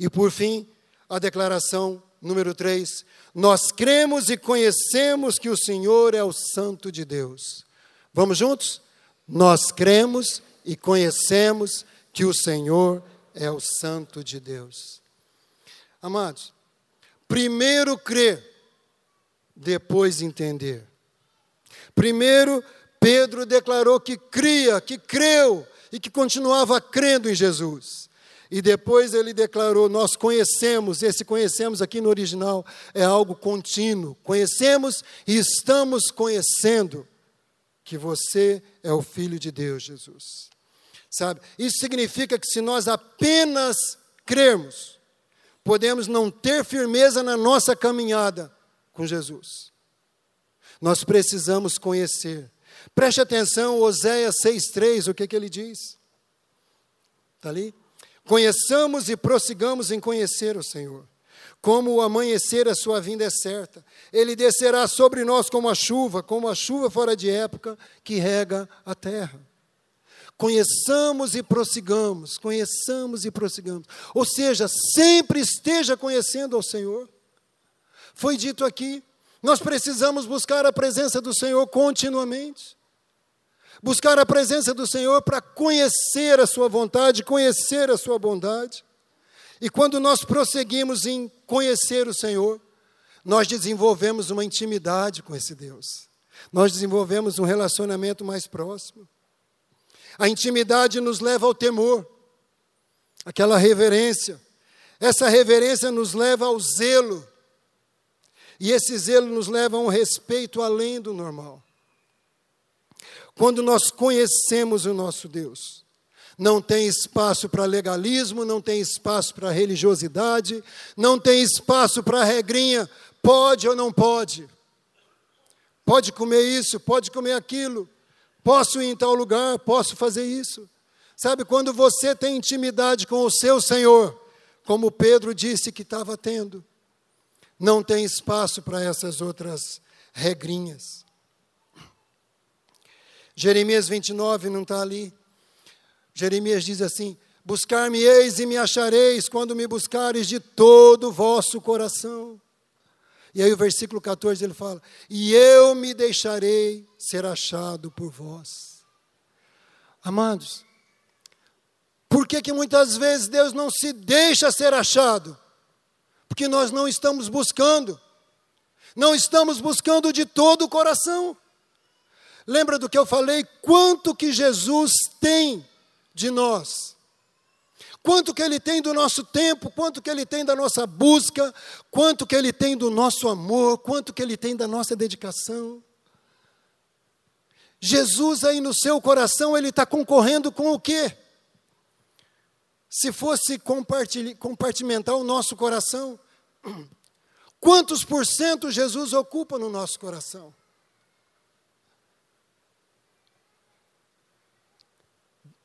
[SPEAKER 1] E por fim, a declaração número 3: Nós cremos e conhecemos que o Senhor é o Santo de Deus. Vamos juntos? Nós cremos e conhecemos que o Senhor é o Santo de Deus. Amados, primeiro crer, depois entender. Primeiro, Pedro declarou que cria, que creu e que continuava crendo em Jesus. E depois ele declarou: Nós conhecemos, esse conhecemos aqui no original é algo contínuo. Conhecemos e estamos conhecendo que você é o Filho de Deus, Jesus. Sabe? Isso significa que se nós apenas crermos, podemos não ter firmeza na nossa caminhada com Jesus. Nós precisamos conhecer. Preste atenção, Oséias 6,3, o que, que ele diz? Está ali? Conheçamos e prossigamos em conhecer o Senhor. Como o amanhecer, a sua vinda é certa. Ele descerá sobre nós como a chuva, como a chuva fora de época que rega a terra. Conheçamos e prossigamos, conheçamos e prossigamos. Ou seja, sempre esteja conhecendo ao Senhor. Foi dito aqui, Nós precisamos buscar a presença do Senhor continuamente. Buscar a presença do Senhor para conhecer a Sua vontade, conhecer a Sua bondade. E quando nós prosseguimos em conhecer o Senhor, nós desenvolvemos uma intimidade com esse Deus. Nós desenvolvemos um relacionamento mais próximo. A intimidade nos leva ao temor, aquela reverência. Essa reverência nos leva ao zelo. E esse zelo nos leva a um respeito além do normal. Quando nós conhecemos o nosso Deus, não tem espaço para legalismo, não tem espaço para religiosidade, não tem espaço para regrinha, pode ou não pode. Pode comer isso, pode comer aquilo, posso ir em tal lugar, posso fazer isso. Sabe, quando você tem intimidade com o seu Senhor, como Pedro disse que estava tendo, não tem espaço para essas outras regrinhas. Jeremias 29 não está ali. Jeremias diz assim: Buscar-me-eis e me achareis quando me buscareis de todo o vosso coração. E aí o versículo 14 ele fala: E eu me deixarei ser achado por vós. Amados, por que, que muitas vezes Deus não se deixa ser achado? Porque nós não estamos buscando, não estamos buscando de todo o coração. Lembra do que eu falei? Quanto que Jesus tem de nós? Quanto que ele tem do nosso tempo, quanto que ele tem da nossa busca, quanto que ele tem do nosso amor, quanto que ele tem da nossa dedicação. Jesus aí no seu coração, ele está concorrendo com o quê? Se fosse compartimentar o nosso coração, quantos por cento Jesus ocupa no nosso coração?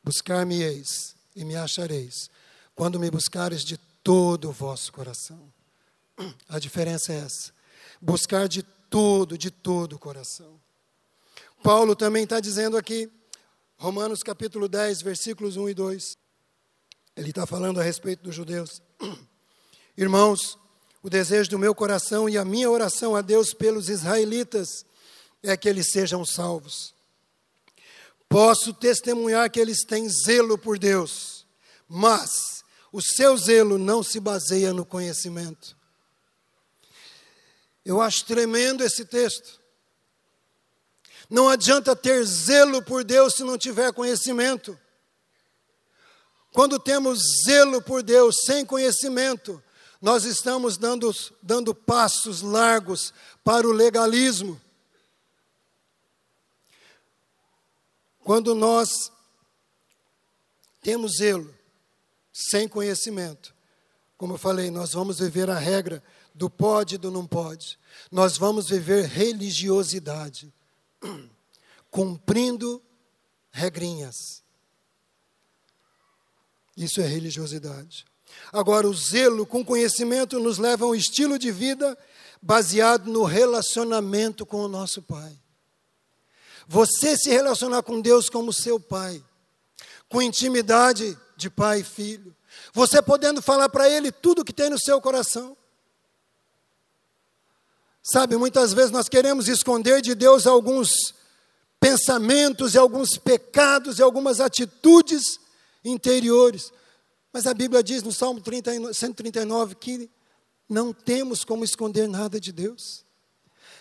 [SPEAKER 1] Buscar-me-eis e me achareis, quando me buscares de todo o vosso coração. A diferença é essa: buscar de todo, de todo o coração. Paulo também está dizendo aqui, Romanos capítulo 10, versículos 1 e 2. Ele está falando a respeito dos judeus. Irmãos, o desejo do meu coração e a minha oração a Deus pelos israelitas é que eles sejam salvos. Posso testemunhar que eles têm zelo por Deus, mas o seu zelo não se baseia no conhecimento. Eu acho tremendo esse texto. Não adianta ter zelo por Deus se não tiver conhecimento. Quando temos zelo por Deus sem conhecimento, nós estamos dando, dando passos largos para o legalismo. Quando nós temos zelo, sem conhecimento, como eu falei, nós vamos viver a regra do pode e do não pode. Nós vamos viver religiosidade, cumprindo regrinhas. Isso é religiosidade. Agora, o zelo com conhecimento nos leva a um estilo de vida baseado no relacionamento com o nosso Pai. Você se relacionar com Deus como seu pai, com intimidade de pai e filho, você podendo falar para Ele tudo que tem no seu coração. Sabe, muitas vezes nós queremos esconder de Deus alguns pensamentos e alguns pecados e algumas atitudes interiores. Mas a Bíblia diz no Salmo 30, 139 que não temos como esconder nada de Deus.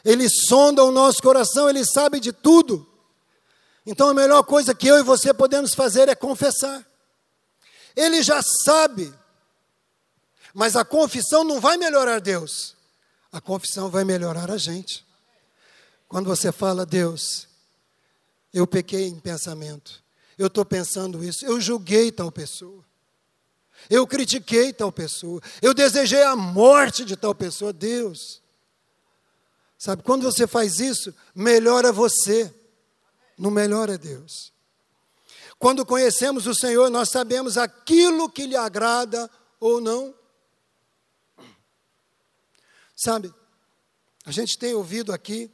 [SPEAKER 1] Ele sonda o nosso coração, ele sabe de tudo. Então a melhor coisa que eu e você podemos fazer é confessar. Ele já sabe, mas a confissão não vai melhorar Deus, a confissão vai melhorar a gente. Quando você fala, Deus, eu pequei em pensamento, eu estou pensando isso, eu julguei tal pessoa, eu critiquei tal pessoa, eu desejei a morte de tal pessoa, Deus, Sabe, quando você faz isso, melhora você, não melhora Deus. Quando conhecemos o Senhor, nós sabemos aquilo que lhe agrada ou não. Sabe, a gente tem ouvido aqui,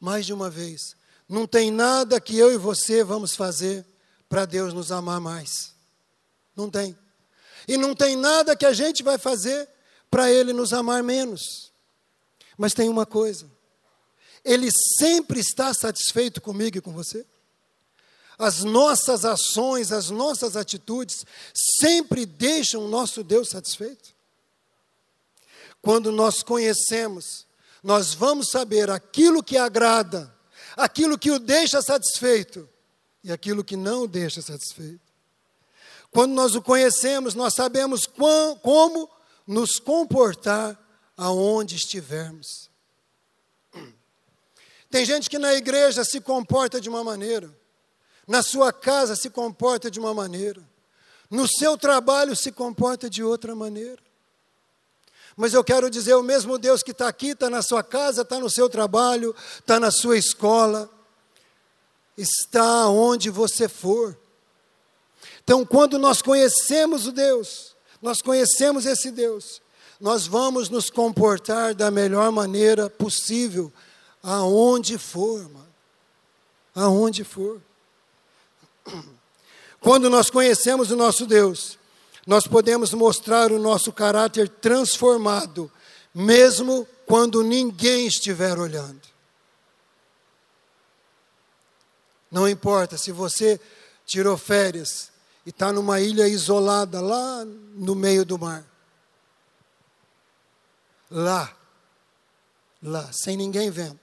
[SPEAKER 1] mais de uma vez, não tem nada que eu e você vamos fazer para Deus nos amar mais. Não tem. E não tem nada que a gente vai fazer para Ele nos amar menos. Mas tem uma coisa: Ele sempre está satisfeito comigo e com você. As nossas ações, as nossas atitudes sempre deixam o nosso Deus satisfeito. Quando nós conhecemos, nós vamos saber aquilo que agrada, aquilo que o deixa satisfeito e aquilo que não o deixa satisfeito. Quando nós o conhecemos, nós sabemos quão, como nos comportar aonde estivermos. Tem gente que na igreja se comporta de uma maneira, na sua casa se comporta de uma maneira, no seu trabalho se comporta de outra maneira. Mas eu quero dizer: o mesmo Deus que está aqui, está na sua casa, está no seu trabalho, está na sua escola, está onde você for. Então, quando nós conhecemos o Deus, nós conhecemos esse Deus, nós vamos nos comportar da melhor maneira possível, aonde for, mano. Aonde for. Quando nós conhecemos o nosso Deus, nós podemos mostrar o nosso caráter transformado, mesmo quando ninguém estiver olhando. Não importa se você tirou férias e está numa ilha isolada lá no meio do mar. Lá, lá, sem ninguém vendo.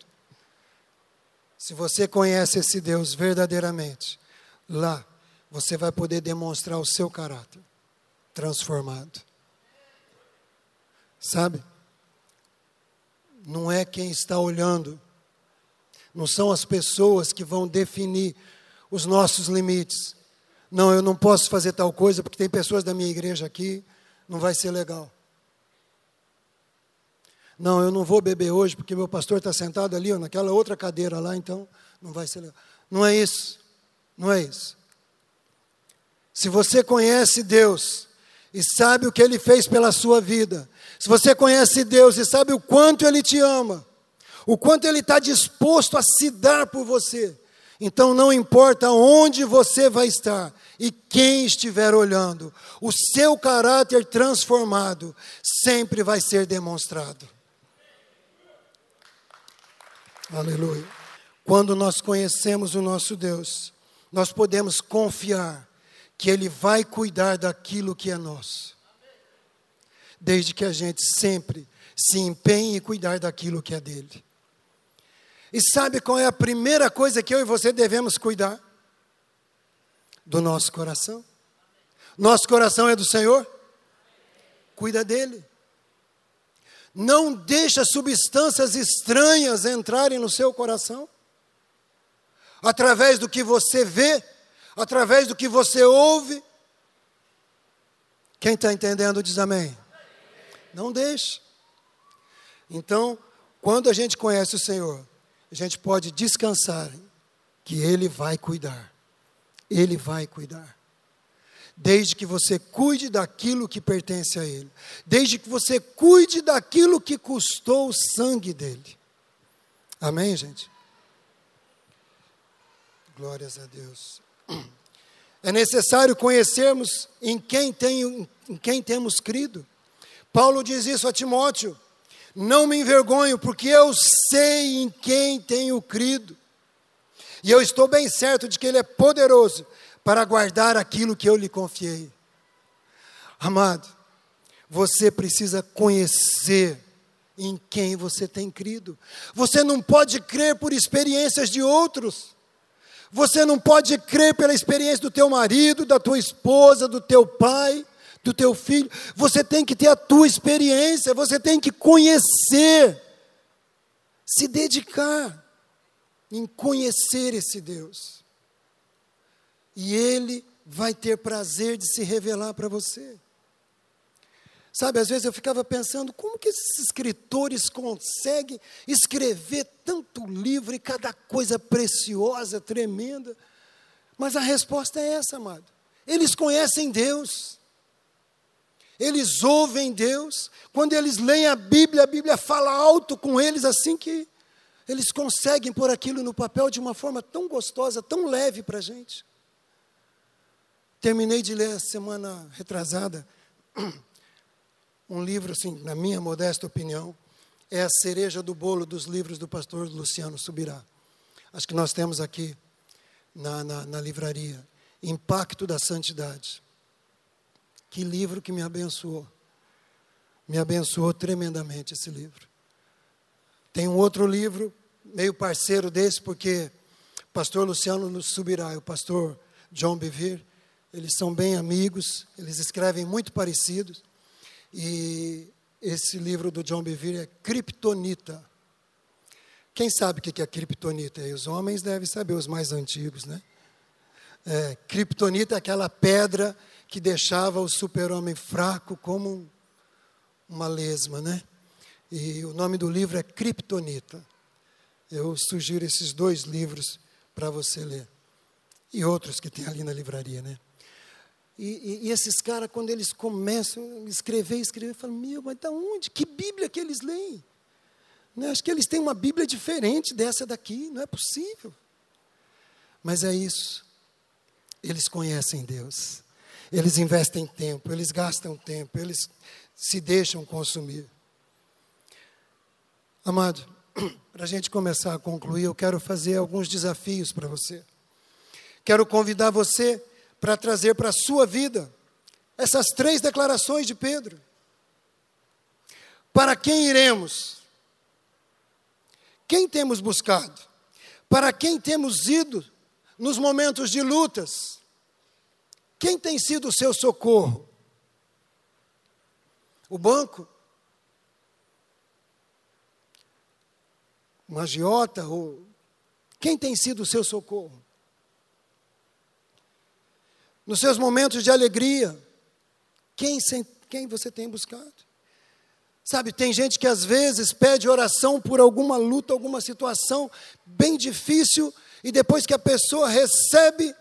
[SPEAKER 1] Se você conhece esse Deus verdadeiramente, lá você vai poder demonstrar o seu caráter transformado. Sabe? Não é quem está olhando, não são as pessoas que vão definir os nossos limites. Não, eu não posso fazer tal coisa porque tem pessoas da minha igreja aqui, não vai ser legal. Não, eu não vou beber hoje porque meu pastor está sentado ali, naquela outra cadeira lá, então não vai ser legal. Não é isso. Não é isso. Se você conhece Deus e sabe o que Ele fez pela sua vida, se você conhece Deus e sabe o quanto Ele te ama, o quanto Ele está disposto a se dar por você, então não importa onde você vai estar e quem estiver olhando, o seu caráter transformado sempre vai ser demonstrado. Aleluia. Quando nós conhecemos o nosso Deus, nós podemos confiar que Ele vai cuidar daquilo que é nosso. Desde que a gente sempre se empenhe em cuidar daquilo que é dele. E sabe qual é a primeira coisa que eu e você devemos cuidar? Do nosso coração. Nosso coração é do Senhor? Cuida dele. Não deixa substâncias estranhas entrarem no seu coração. Através do que você vê, através do que você ouve. Quem está entendendo diz amém. Não deixe. Então, quando a gente conhece o Senhor, a gente pode descansar que Ele vai cuidar. Ele vai cuidar desde que você cuide daquilo que pertence a Ele, desde que você cuide daquilo que custou o sangue dele. Amém, gente? Glórias a Deus. É necessário conhecermos em quem, tem, em quem temos crido. Paulo diz isso a Timóteo: Não me envergonho, porque eu sei em quem tenho crido. E eu estou bem certo de que Ele é poderoso para guardar aquilo que eu lhe confiei. Amado, você precisa conhecer em quem você tem crido. Você não pode crer por experiências de outros. Você não pode crer pela experiência do teu marido, da tua esposa, do teu pai, do teu filho. Você tem que ter a tua experiência, você tem que conhecer, se dedicar em conhecer esse Deus e Ele vai ter prazer de se revelar para você. Sabe, às vezes eu ficava pensando, como que esses escritores conseguem escrever tanto livro e cada coisa preciosa, tremenda? Mas a resposta é essa, amado. Eles conhecem Deus. Eles ouvem Deus. Quando eles leem a Bíblia, a Bíblia fala alto com eles assim que eles conseguem pôr aquilo no papel de uma forma tão gostosa, tão leve para a gente. Terminei de ler semana retrasada um livro, assim, na minha modesta opinião, é a cereja do bolo dos livros do pastor Luciano Subirá. Acho que nós temos aqui na, na, na livraria. Impacto da Santidade. Que livro que me abençoou. Me abençoou tremendamente esse livro. Tem um outro livro, meio parceiro desse, porque o pastor Luciano Subirá e o pastor John Bevere, eles são bem amigos, eles escrevem muito parecidos. E esse livro do John Bevere é Kryptonita. Quem sabe o que é Kryptonita? E os homens devem saber, os mais antigos, né? É, Kryptonita é aquela pedra que deixava o super-homem fraco como uma lesma, né? E o nome do livro é Kryptonita. Eu sugiro esses dois livros para você ler. E outros que tem ali na livraria, né? E, e, e esses caras, quando eles começam a escrever, escrever, falam, meu, mas da onde? Que Bíblia que eles leem? Né? Acho que eles têm uma Bíblia diferente dessa daqui, não é possível. Mas é isso. Eles conhecem Deus. Eles investem tempo, eles gastam tempo, eles se deixam consumir. Amado, para a gente começar a concluir, eu quero fazer alguns desafios para você. Quero convidar você para trazer para a sua vida essas três declarações de Pedro. Para quem iremos? Quem temos buscado? Para quem temos ido nos momentos de lutas? Quem tem sido o seu socorro? O banco? Um agiota? Ou... Quem tem sido o seu socorro? Nos seus momentos de alegria, quem, quem você tem buscado? Sabe, tem gente que às vezes pede oração por alguma luta, alguma situação bem difícil, e depois que a pessoa recebe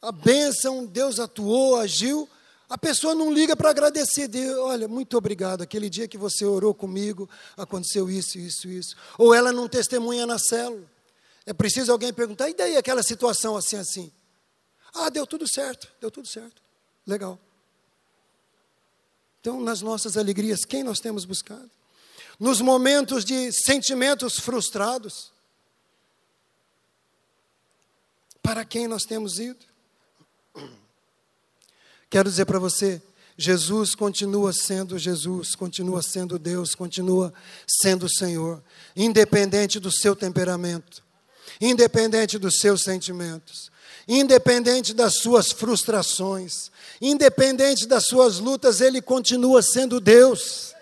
[SPEAKER 1] a bênção, Deus atuou, agiu, a pessoa não liga para agradecer Deus. Olha, muito obrigado. Aquele dia que você orou comigo, aconteceu isso, isso, isso. Ou ela não testemunha na célula. É preciso alguém perguntar, e daí aquela situação assim, assim? Ah, deu tudo certo, deu tudo certo. Legal. Então, nas nossas alegrias, quem nós temos buscado? Nos momentos de sentimentos frustrados, para quem nós temos ido? Quero dizer para você, Jesus continua sendo Jesus, continua sendo Deus, continua sendo Senhor, independente do seu temperamento, independente dos seus sentimentos, independente das suas frustrações, independente das suas lutas, Ele continua sendo Deus.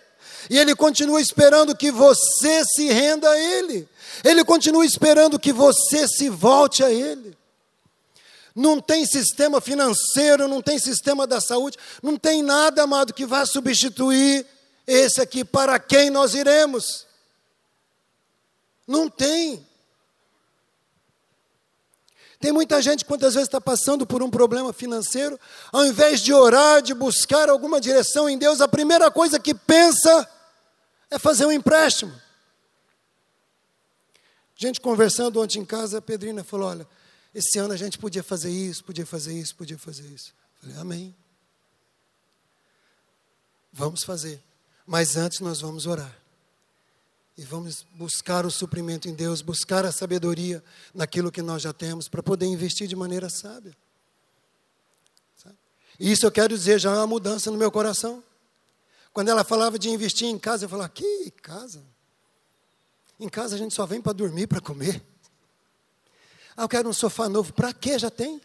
[SPEAKER 1] E Ele continua esperando que você se renda a Ele. Ele continua esperando que você se volte a Ele. Não tem sistema financeiro, não tem sistema da saúde, não tem nada, amado, que vá substituir esse aqui. Para quem nós iremos? Não tem. Tem muita gente quantas vezes está passando por um problema financeiro, ao invés de orar, de buscar alguma direção em Deus, a primeira coisa que pensa é fazer um empréstimo. Gente conversando ontem em casa, a Pedrina falou: Olha, esse ano a gente podia fazer isso, podia fazer isso, podia fazer isso. Eu falei, amém. Vamos fazer. Mas antes nós vamos orar. E vamos buscar o suprimento em Deus, buscar a sabedoria naquilo que nós já temos, para poder investir de maneira sábia. E isso eu quero dizer, já é uma mudança no meu coração. Quando ela falava de investir em casa, eu falava, que casa? Em casa a gente só vem para dormir, para comer. Ah, eu quero um sofá novo. Para quê? Já tem.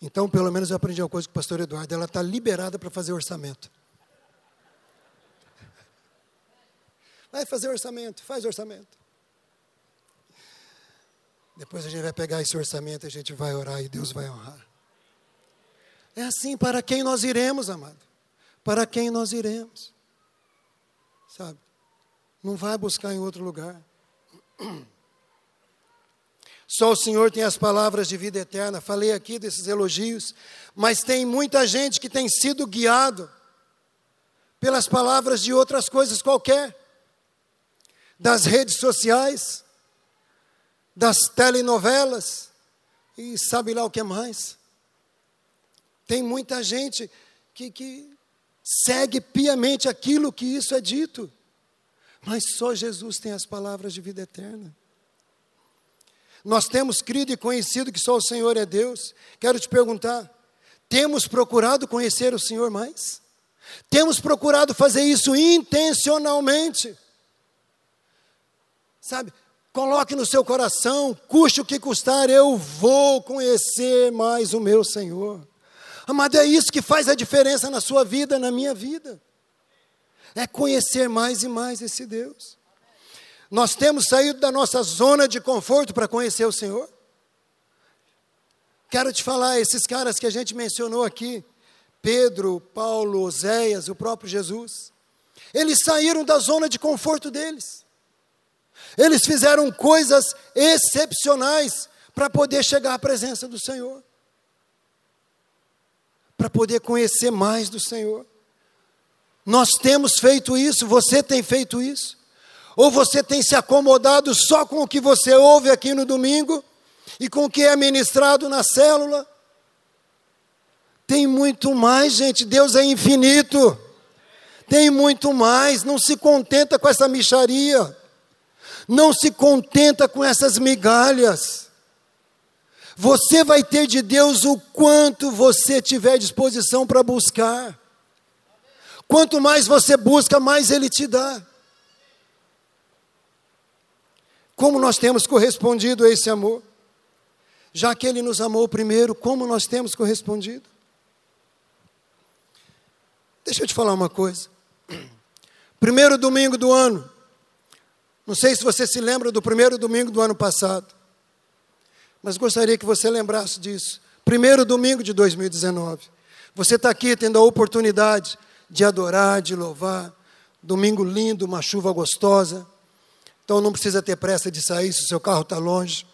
[SPEAKER 1] Então, pelo menos eu aprendi uma coisa com o pastor Eduardo. Ela está liberada para fazer orçamento. Vai fazer orçamento, faz orçamento. Depois a gente vai pegar esse orçamento, a gente vai orar e Deus vai honrar. É assim para quem nós iremos, amado. Para quem nós iremos. Sabe? Não vai buscar em outro lugar. Só o Senhor tem as palavras de vida eterna. Falei aqui desses elogios, mas tem muita gente que tem sido guiado pelas palavras de outras coisas qualquer, das redes sociais, das telenovelas e sabe lá o que mais. Tem muita gente que, que segue piamente aquilo que isso é dito. Mas só Jesus tem as palavras de vida eterna. Nós temos crido e conhecido que só o Senhor é Deus. Quero te perguntar: temos procurado conhecer o Senhor mais? Temos procurado fazer isso intencionalmente? Sabe, coloque no seu coração, custe o que custar, eu vou conhecer mais o meu Senhor. Amado, é isso que faz a diferença na sua vida, na minha vida. É conhecer mais e mais esse Deus. Nós temos saído da nossa zona de conforto para conhecer o Senhor. Quero te falar, esses caras que a gente mencionou aqui, Pedro, Paulo, Oséias, o próprio Jesus, eles saíram da zona de conforto deles. Eles fizeram coisas excepcionais para poder chegar à presença do Senhor, para poder conhecer mais do Senhor. Nós temos feito isso, você tem feito isso. Ou você tem se acomodado só com o que você ouve aqui no domingo e com o que é ministrado na célula? Tem muito mais, gente. Deus é infinito. Tem muito mais. Não se contenta com essa micharia. Não se contenta com essas migalhas. Você vai ter de Deus o quanto você tiver disposição para buscar. Quanto mais você busca, mais Ele te dá. Como nós temos correspondido a esse amor? Já que Ele nos amou primeiro, como nós temos correspondido? Deixa eu te falar uma coisa. Primeiro domingo do ano. Não sei se você se lembra do primeiro domingo do ano passado. Mas gostaria que você lembrasse disso. Primeiro domingo de 2019. Você está aqui tendo a oportunidade de adorar, de louvar. Domingo lindo, uma chuva gostosa. Então não precisa ter pressa de sair se o seu carro está longe.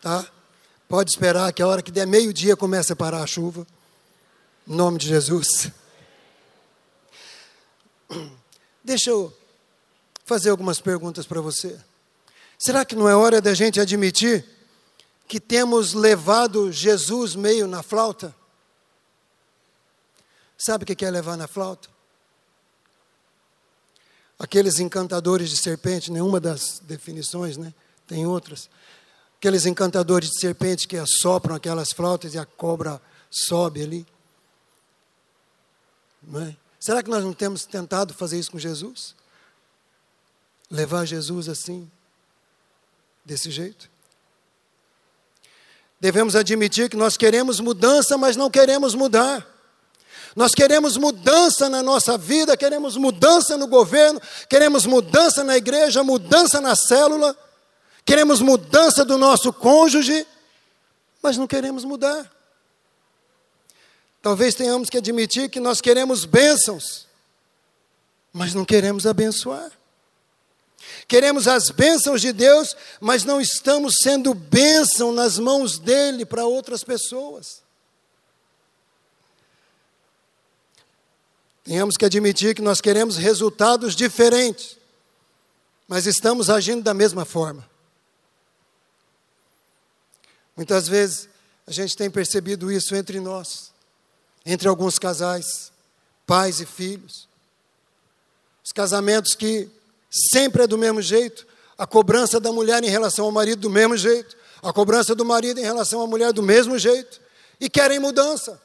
[SPEAKER 1] Tá? Pode esperar que a hora que der meio-dia comece a parar a chuva. Em nome de Jesus. Deixa eu fazer algumas perguntas para você. Será que não é hora da gente admitir que temos levado Jesus meio na flauta? Sabe o que é levar na flauta? Aqueles encantadores de serpente, nenhuma das definições, né? Tem outras. Aqueles encantadores de serpente que assopram aquelas flautas e a cobra sobe ali. Não é? Será que nós não temos tentado fazer isso com Jesus? Levar Jesus assim, desse jeito? Devemos admitir que nós queremos mudança, mas não queremos mudar. Nós queremos mudança na nossa vida, queremos mudança no governo, queremos mudança na igreja, mudança na célula, queremos mudança do nosso cônjuge, mas não queremos mudar. Talvez tenhamos que admitir que nós queremos bênçãos, mas não queremos abençoar. Queremos as bênçãos de Deus, mas não estamos sendo bênção nas mãos dele para outras pessoas. Tenhamos que admitir que nós queremos resultados diferentes, mas estamos agindo da mesma forma. Muitas vezes a gente tem percebido isso entre nós entre alguns casais, pais e filhos. Os casamentos que sempre é do mesmo jeito, a cobrança da mulher em relação ao marido do mesmo jeito, a cobrança do marido em relação à mulher do mesmo jeito, e querem mudança.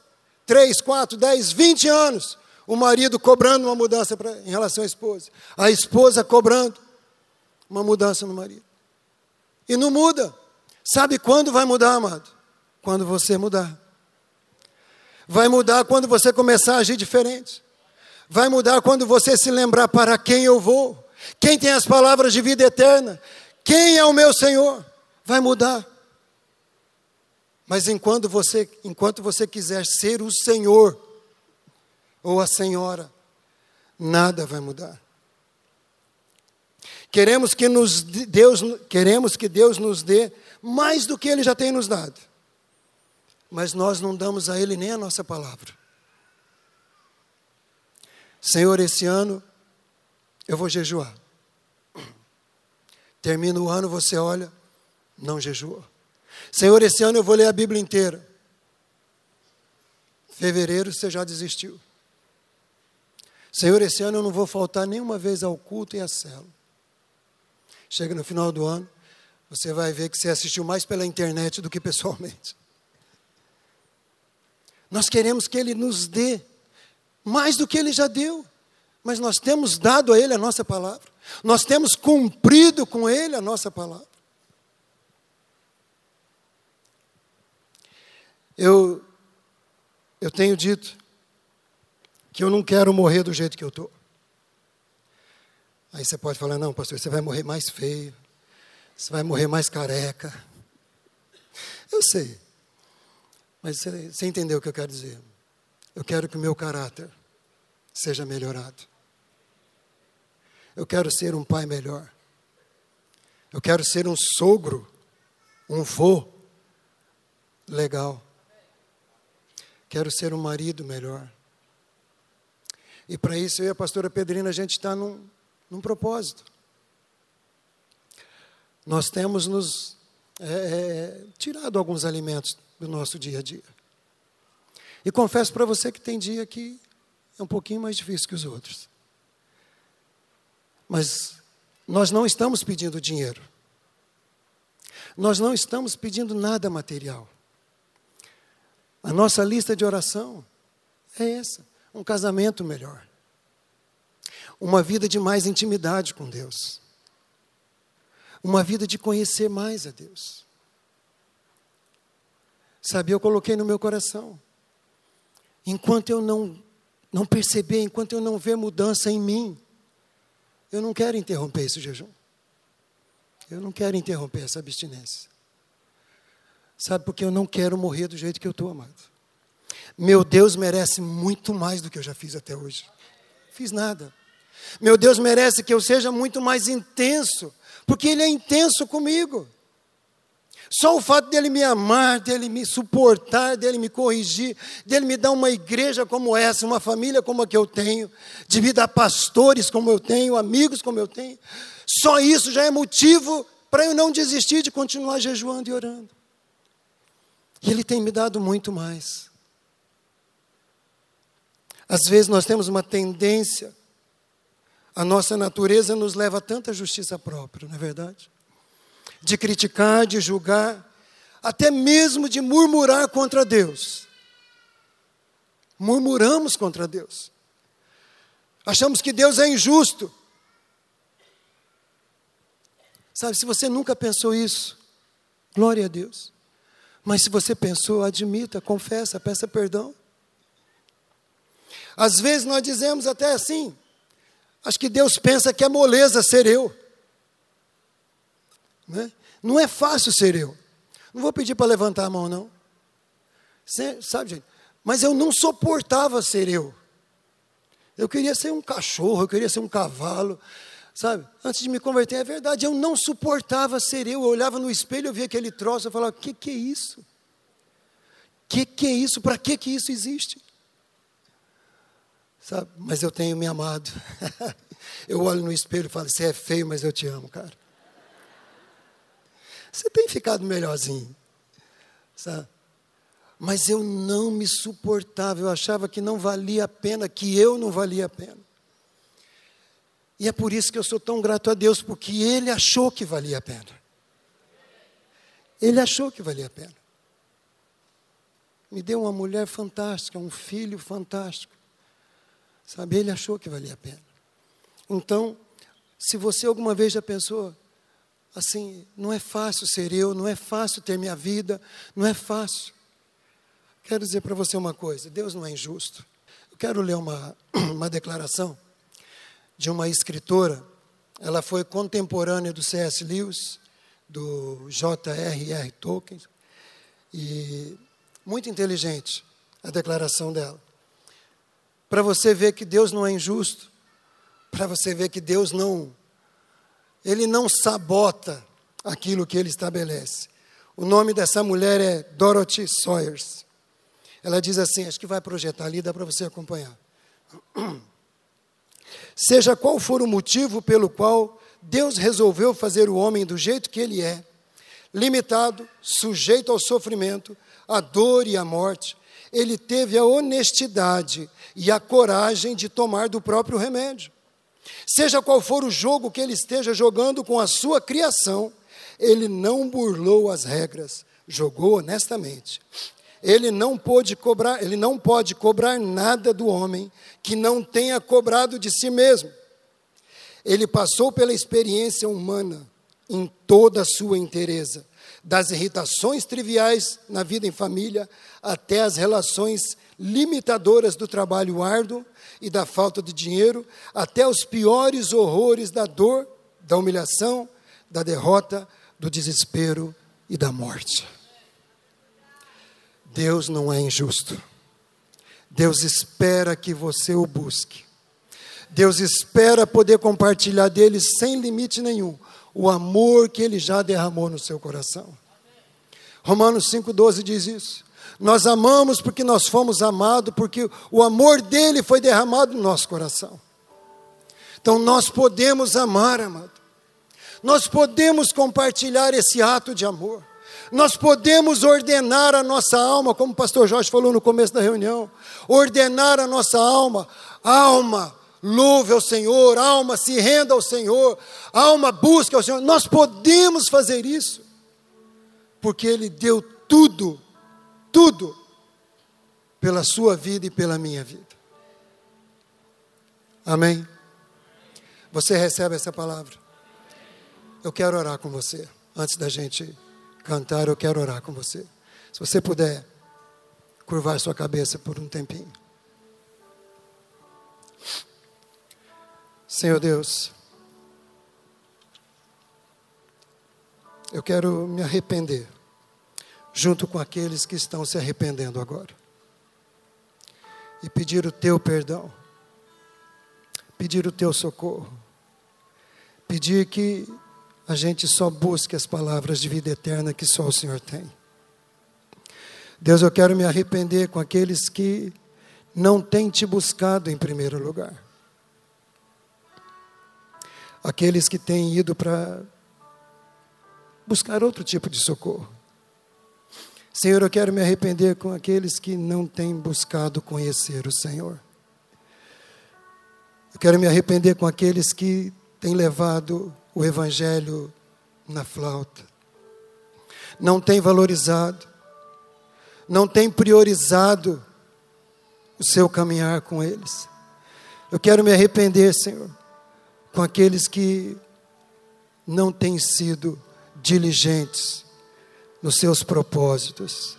[SPEAKER 1] Três, quatro, dez, vinte anos, o marido cobrando uma mudança pra, em relação à esposa, a esposa cobrando uma mudança no marido. E não muda. Sabe quando vai mudar, amado? Quando você mudar. Vai mudar quando você começar a agir diferente. Vai mudar quando você se lembrar para quem eu vou. Quem tem as palavras de vida eterna? Quem é o meu Senhor? Vai mudar. Mas enquanto você, enquanto você quiser ser o Senhor ou a Senhora, nada vai mudar. Queremos que nos Deus, queremos que Deus nos dê mais do que ele já tem nos dado mas nós não damos a Ele nem a nossa palavra. Senhor, esse ano eu vou jejuar. Termina o ano, você olha, não jejua. Senhor, esse ano eu vou ler a Bíblia inteira. Fevereiro você já desistiu. Senhor, esse ano eu não vou faltar nenhuma vez ao culto e à cela. chega no final do ano, você vai ver que você assistiu mais pela internet do que pessoalmente. Nós queremos que Ele nos dê mais do que Ele já deu, mas nós temos dado a Ele a nossa palavra, nós temos cumprido com Ele a nossa palavra. Eu, eu tenho dito que eu não quero morrer do jeito que eu estou. Aí você pode falar, não, pastor, você vai morrer mais feio, você vai morrer mais careca. Eu sei. Mas você, você entendeu o que eu quero dizer. Eu quero que o meu caráter seja melhorado. Eu quero ser um pai melhor. Eu quero ser um sogro, um vô legal. Quero ser um marido melhor. E para isso eu e a pastora Pedrina, a gente está num, num propósito. Nós temos nos é, é, tirado alguns alimentos do nosso dia a dia. E confesso para você que tem dia que é um pouquinho mais difícil que os outros. Mas nós não estamos pedindo dinheiro. Nós não estamos pedindo nada material. A nossa lista de oração é essa: um casamento melhor uma vida de mais intimidade com Deus, uma vida de conhecer mais a Deus. Sabe, eu coloquei no meu coração, enquanto eu não, não perceber, enquanto eu não ver mudança em mim, eu não quero interromper esse jejum. Eu não quero interromper essa abstinência. Sabe, porque eu não quero morrer do jeito que eu estou, amado. Meu Deus merece muito mais do que eu já fiz até hoje. Fiz nada. Meu Deus merece que eu seja muito mais intenso, porque Ele é intenso comigo. Só o fato dele me amar, dele me suportar, dele me corrigir, dele me dar uma igreja como essa, uma família como a que eu tenho, de me dar pastores como eu tenho, amigos como eu tenho, só isso já é motivo para eu não desistir de continuar jejuando e orando. E ele tem me dado muito mais. Às vezes nós temos uma tendência a nossa natureza nos leva a tanta justiça própria, não é verdade? De criticar, de julgar, até mesmo de murmurar contra Deus. Murmuramos contra Deus. Achamos que Deus é injusto. Sabe, se você nunca pensou isso, glória a Deus. Mas se você pensou, admita, confessa, peça perdão. Às vezes nós dizemos até assim: Acho que Deus pensa que é moleza ser eu. Né? Não é fácil ser eu. Não vou pedir para levantar a mão, não. Você, sabe, gente? Mas eu não suportava ser eu. Eu queria ser um cachorro, eu queria ser um cavalo, sabe? Antes de me converter, é verdade, eu não suportava ser eu. Eu olhava no espelho, eu via aquele troço, eu falava: o que, que é isso? O que, que é isso? Para que, que isso existe? Sabe? Mas eu tenho me amado. eu olho no espelho e falo: Você é feio, mas eu te amo, cara. Você tem ficado melhorzinho. Sabe? Mas eu não me suportava, eu achava que não valia a pena, que eu não valia a pena. E é por isso que eu sou tão grato a Deus, porque Ele achou que valia a pena. Ele achou que valia a pena. Me deu uma mulher fantástica, um filho fantástico. Sabe, ele achou que valia a pena. Então, se você alguma vez já pensou, assim, não é fácil ser eu, não é fácil ter minha vida, não é fácil. Quero dizer para você uma coisa: Deus não é injusto. Eu quero ler uma, uma declaração de uma escritora, ela foi contemporânea do C.S. Lewis, do J.R.R. Tolkien, e muito inteligente a declaração dela para você ver que Deus não é injusto, para você ver que Deus não, Ele não sabota aquilo que Ele estabelece. O nome dessa mulher é Dorothy Sawyers. Ela diz assim, acho que vai projetar ali, dá para você acompanhar. Seja qual for o motivo pelo qual Deus resolveu fazer o homem do jeito que ele é, limitado, sujeito ao sofrimento, à dor e à morte, ele teve a honestidade e a coragem de tomar do próprio remédio. Seja qual for o jogo que ele esteja jogando com a sua criação, ele não burlou as regras, jogou honestamente. Ele não pôde cobrar, ele não pode cobrar nada do homem que não tenha cobrado de si mesmo. Ele passou pela experiência humana em toda a sua inteireza, das irritações triviais na vida em família até as relações limitadoras do trabalho árduo e da falta de dinheiro, até os piores horrores da dor, da humilhação, da derrota, do desespero e da morte. Deus não é injusto. Deus espera que você o busque. Deus espera poder compartilhar dele sem limite nenhum o amor que ele já derramou no seu coração. Romanos 5,12 diz isso. Nós amamos porque nós fomos amados, porque o amor dele foi derramado no nosso coração. Então nós podemos amar, amado. Nós podemos compartilhar esse ato de amor. Nós podemos ordenar a nossa alma, como o pastor Jorge falou no começo da reunião, ordenar a nossa alma, alma, louve ao Senhor, alma, se renda ao Senhor, alma, busca ao Senhor. Nós podemos fazer isso, porque Ele deu tudo tudo pela sua vida e pela minha vida. Amém? Você recebe essa palavra? Eu quero orar com você. Antes da gente cantar, eu quero orar com você. Se você puder curvar sua cabeça por um tempinho. Senhor Deus, eu quero me arrepender junto com aqueles que estão se arrependendo agora. E pedir o teu perdão, pedir o teu socorro, pedir que a gente só busque as palavras de vida eterna que só o Senhor tem. Deus, eu quero me arrepender com aqueles que não têm te buscado em primeiro lugar. Aqueles que têm ido para buscar outro tipo de socorro. Senhor, eu quero me arrepender com aqueles que não têm buscado conhecer o Senhor. Eu quero me arrepender com aqueles que têm levado o Evangelho na flauta, não têm valorizado, não têm priorizado o seu caminhar com eles. Eu quero me arrepender, Senhor, com aqueles que não têm sido diligentes nos seus propósitos.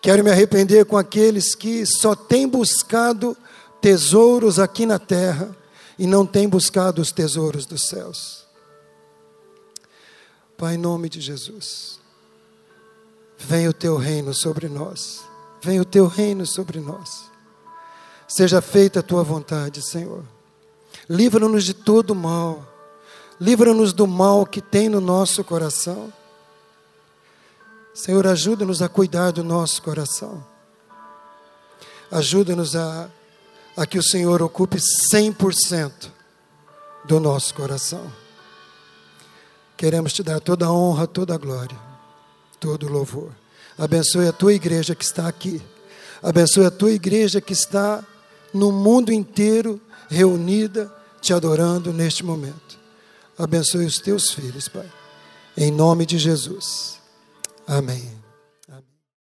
[SPEAKER 1] Quero me arrepender com aqueles que só têm buscado tesouros aqui na terra e não têm buscado os tesouros dos céus. Pai, em nome de Jesus, venha o teu reino sobre nós, venha o teu reino sobre nós. Seja feita a tua vontade, Senhor. Livra-nos de todo mal, livra-nos do mal que tem no nosso coração Senhor, ajuda-nos a cuidar do nosso coração. Ajuda-nos a, a que o Senhor ocupe 100% do nosso coração. Queremos te dar toda a honra, toda a glória, todo o louvor. Abençoe a tua igreja que está aqui. Abençoe a tua igreja que está no mundo inteiro reunida, te adorando neste momento. Abençoe os teus filhos, Pai. Em nome de Jesus. Amém.